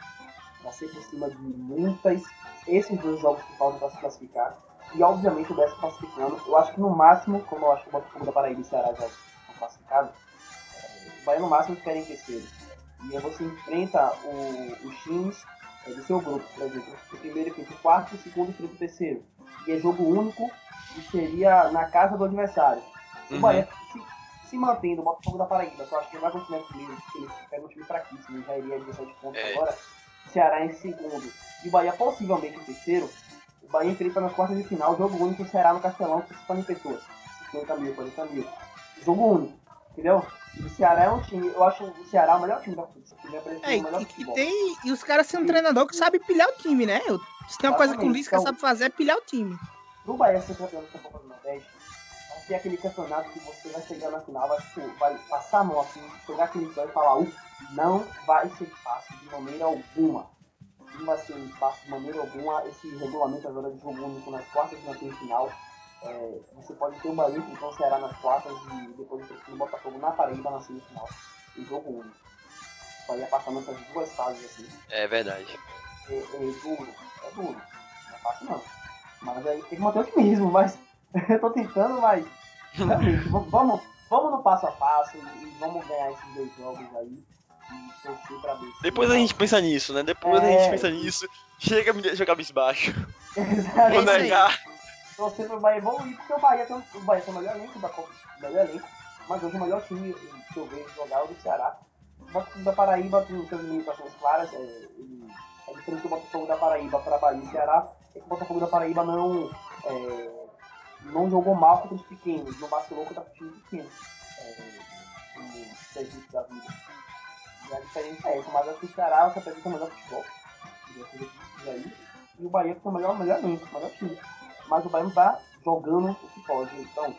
vai ser por cima de muitas, esses dois jogos que faltam para se classificar, e obviamente o Bahia se classificando, eu acho que no máximo, como eu acho que o Botafogo da Paraíba e o Ceará já estão classificados, o Bahia no máximo ficaria em terceiro. E aí você enfrenta o, os times é, do seu grupo, por exemplo, o primeiro enfrenta o quarto, o segundo enfrenta o terceiro. E é jogo único e seria na casa do adversário. O Uhum. Bahia se, se mantendo, o Botafogo da Paraíba, que eu acho que ele vai continuar primeiro, porque ele pega um time fraquíssimo, já iria a 17 pontos É. agora. Ceará em segundo e o Bahia possivelmente em terceiro. O Bahia enfrenta nas quartas de final, jogo único, o Ceará no Castelão, com 50 pessoas. 50 mil, 40 mil. Jogo único, entendeu? E o Ceará é um time, eu acho o Ceará o melhor time da apresentou É, melhor e, e futebol. tem, e os caras são um treinador que sabe pilhar o time, né? Eu- Se tem uma coisa que o Exatamente, Lisca então- sabe fazer é pilhar o time. Pro Bahia ser campeão da Copa ser aquele campeonato que você vai chegar na final, vai, tipo, vai passar a mão assim, pegar aquele zóio e falar, "Uh, não vai ser fácil de maneira alguma. Não vai ser fácil de maneira alguma esse regulamento agora de jogo único nas quartas e na semifinal. É, você pode ter o Bahia então o Ceará nas quartas e depois o Botafogo na Paraíba na semifinal. E jogo único. O Bahia passando essas duas fases assim É verdade. é, é duro, é duro. Não é fácil não. Mas aí tem que manter o otimismo, mas eu tô tentando, mas realmente, v- vamos, vamos no passo a passo e vamos ganhar esses dois jogos aí Depois a gente pensa nisso, né? Depois a É. gente pensa nisso. Chega a me deixar cabisbaixo. Vou É isso Exatamente. aí. negar. Torcer pro Bahia evoluir, porque o Bahia tem, o Bahia tem o melhor elenco da Copa, o melhor elenco, mas hoje o melhor time que eu vejo jogar é o do Ceará. O Botafogo da Paraíba tem suas limitações claras, é, e a diferença do Botafogo da Paraíba para Bahia e Ceará é que o Botafogo da Paraíba não, é, não jogou mal contra os pequenos, não vacilou contra os times pequenos. É, o Sergipe da vida. E a diferença é essa, mas acho que o Ceará você apresenta o melhor futebol. aí, E o Bahia tem o melhor, melhor elenco, o melhor time. Mas o Bahia não tá jogando o que pode. Então,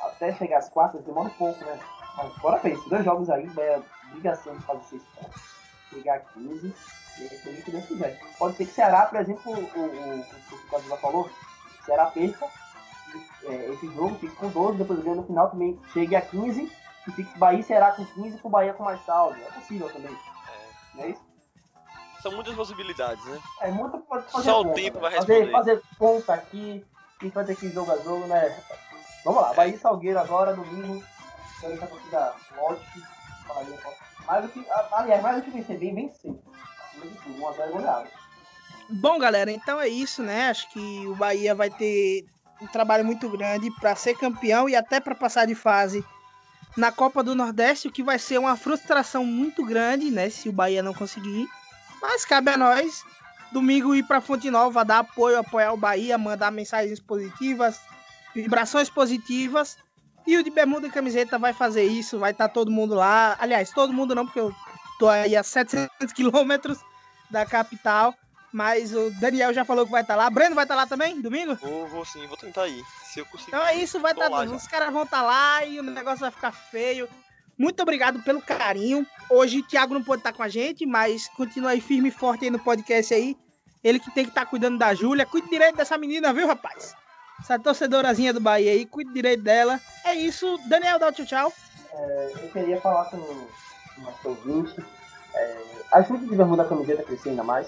até chegar às quartas demora um pouco, né? Mas bora ver, esses dois jogos aí, vai a obrigação de fazer seis pontos. A 15, e aí o que Deus quiser. Pode ser que o Ceará, por exemplo, o, o, o, o o já falou, o Ceará perca e, é, esse jogo, fique com 12, depois ganha no final também chegue a 15, e fique Bahia e Ceará com 15, com o Bahia com mais saldo. É possível também, É, não é isso? são muitas possibilidades, né? É muito pra fazer Só o conta, tempo né? vai fazer, responder. fazer conta aqui, e vai ter que jogo a jogo, né? Vamos lá, Bahia e Salgueiro agora, domingo. Espero que a torcida. Bahia possa- Mais do que, aliás, mais do que vencer bem, vencer. Acima de tudo, 1x0 goleado. Bom, galera, então é isso, né? Acho que o Bahia vai ter um trabalho muito grande para ser campeão e até para passar de fase na Copa do Nordeste, o que vai ser uma frustração muito grande, né? Se o Bahia não conseguir. Mas cabe a nós, domingo, ir para Fonte Nova, dar apoio, apoiar o Bahia, mandar mensagens positivas, vibrações positivas. E o de bermuda e camiseta vai fazer isso, vai estar todo mundo lá. Aliás, todo mundo não, porque eu tô aí a 700 quilômetros da capital. Mas o Daniel já falou que vai estar lá. Breno vai estar lá também, domingo? Vou, vou sim, vou tentar ir. Se eu conseguir. Então é isso, vai estar. lá já. os caras vão estar lá e o negócio vai ficar feio. Muito obrigado pelo carinho. Hoje o Thiago não pôde estar com a gente, mas continua aí firme e forte aí no podcast aí. Ele que tem que estar cuidando da Júlia. Cuide direito dessa menina, viu, rapaz? Essa torcedorazinha do Bahia aí, cuide direito dela. É isso, Daniel, dá o tchau, tchau. É, eu queria falar com o nosso ouvinte. É, ajude de bermuda a camiseta a crescer ainda mais.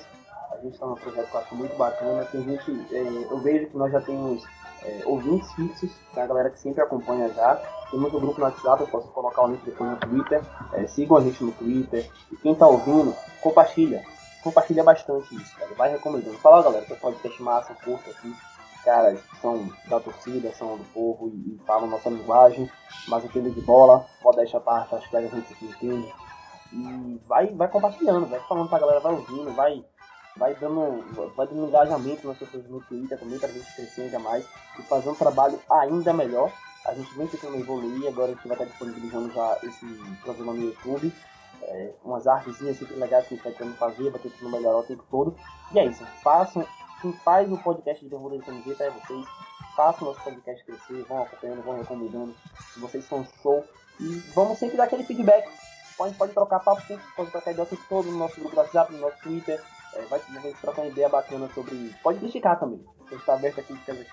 Gente está num projeto que eu acho muito bacana. Tem gente, é, eu vejo que nós já temos é, ouvintes fixos, que é a galera que sempre acompanha já. Temos um grupo no WhatsApp, eu posso colocar o link depois no Twitter. É, sigam a gente no Twitter. E quem está ouvindo, compartilha. Compartilha bastante isso, cara. Vai recomendando. Fala, galera, que é podcast massa, curto aqui. Caras que são da torcida, são do povo e, e falam nossa linguagem, mas entendem de bola, modéstia à parte, acho que a gente entende. E vai, vai compartilhando, vai falando pra galera, vai ouvindo, vai, vai dando, vai dando engajamento nas pessoas no Twitter também pra gente crescer ainda mais e fazer um trabalho ainda melhor. A gente vem tentando evoluir, agora a gente vai estar disponibilizando já esse programa no YouTube. É, umas artezinhas super legais que a gente vai tentando fazer, vai tentando melhorar o tempo todo. E é isso, façam, quem faz o podcast de Bermuda de Camiseta é vocês. Façam o nosso podcast crescer, vão acompanhando, vão recomendando. Vocês são show. E vamos sempre dar aquele feedback. Pode, pode trocar papo, sempre, pode trocar ideia o tempo todo no nosso grupo do WhatsApp, no nosso Twitter. É, vai, vai trocar uma ideia bacana sobre. Pode criticar também. A gente tá aberto a críticas aqui.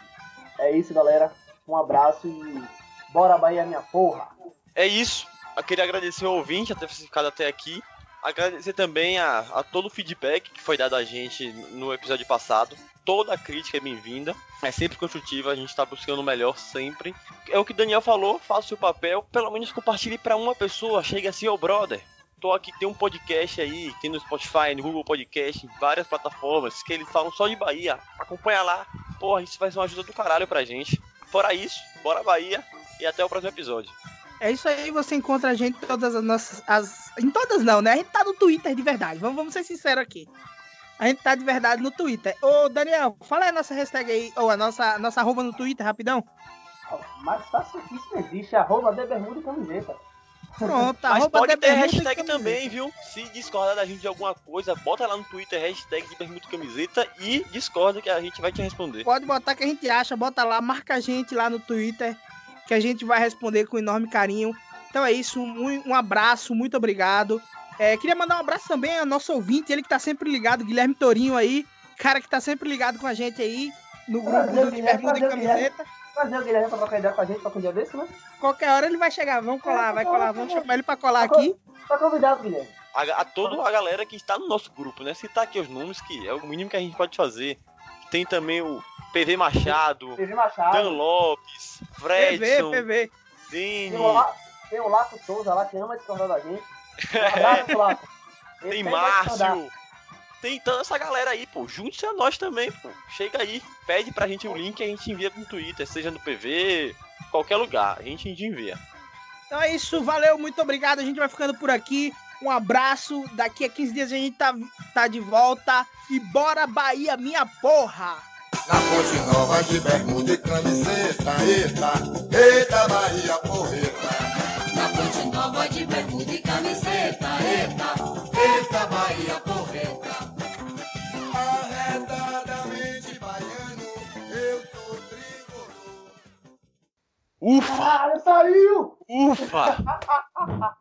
É isso, galera. Um abraço e bora Bahia, minha porra! É isso. Eu queria agradecer ao ouvinte a ter ficado até aqui. Agradecer também a, a todo o feedback que foi dado a gente no episódio passado. Toda crítica é bem-vinda. É sempre construtiva, a gente tá buscando o melhor sempre. É o que o Daniel falou, faça o seu papel. Pelo menos compartilhe para uma pessoa. Chega assim, ô brother. Tô aqui, tem um podcast aí, tem no Spotify, no Google Podcast, em várias plataformas, que eles falam só de Bahia. Acompanha lá. Porra, isso vai ser uma ajuda do caralho pra gente. Fora isso, bora Bahia e até o próximo episódio. É isso aí, você encontra a gente em todas as nossas. As... Em todas não, né? A gente tá no Twitter de verdade. Vamos, vamos ser sinceros aqui. A gente tá de verdade no Twitter. Ô, Daniel, fala aí a nossa hashtag aí, ou a nossa, nossa arroba no Twitter, rapidão. Mais fácil que isso existe, arroba de bermuda e camiseta. Pronto, Mas pode de ter hashtag camiseta. também, viu? Se discordar da gente de alguma coisa, bota lá no Twitter hashtag de bermuda camiseta e discorda que a gente vai te responder. Pode botar que a gente acha, bota lá, marca a gente lá no Twitter, que a gente vai responder com enorme carinho. Então é isso, um, um abraço, muito obrigado. É, queria mandar um abraço também ao nosso ouvinte, ele que tá sempre ligado, Guilherme Torinho aí, cara que tá sempre ligado com a gente aí no grupo do Bermuda. Camiseta. Trazer o Guilherme pra trocar ideia com a gente pra um dia desse, né? Qualquer hora ele vai chegar, vamos colar, vai colar, vamos chamar ele pra colar aqui. Tá convidado, Guilherme. A, a toda a galera que está no nosso grupo, né? Citar aqui os nomes, que é o mínimo que a gente pode fazer. Tem também o PV Machado, PV Machado. Dan Lopes, PV, Fredson, PV. Dini, Tem o, La... tem o Laco Souza lá que ama discordar da gente. Um abraço, Laco. Esse tem. Márcio. Tem toda essa galera aí, pô. Junte-se a nós também, pô. Chega aí, pede pra gente o link e a gente envia no Twitter, seja no PV, qualquer lugar. A gente envia. Então é isso, valeu, muito obrigado. A gente vai ficando por aqui. Um abraço. Daqui a 15 dias a gente tá, tá de volta. E bora, Bahia, minha porra! Na Ponte Nova de bermuda e camiseta, eita, eita Bahia porreta. Na ponte nova de bermuda e camiseta, eita, eita Bahia porreta. Ufa! Caralho, saiu! Ufa!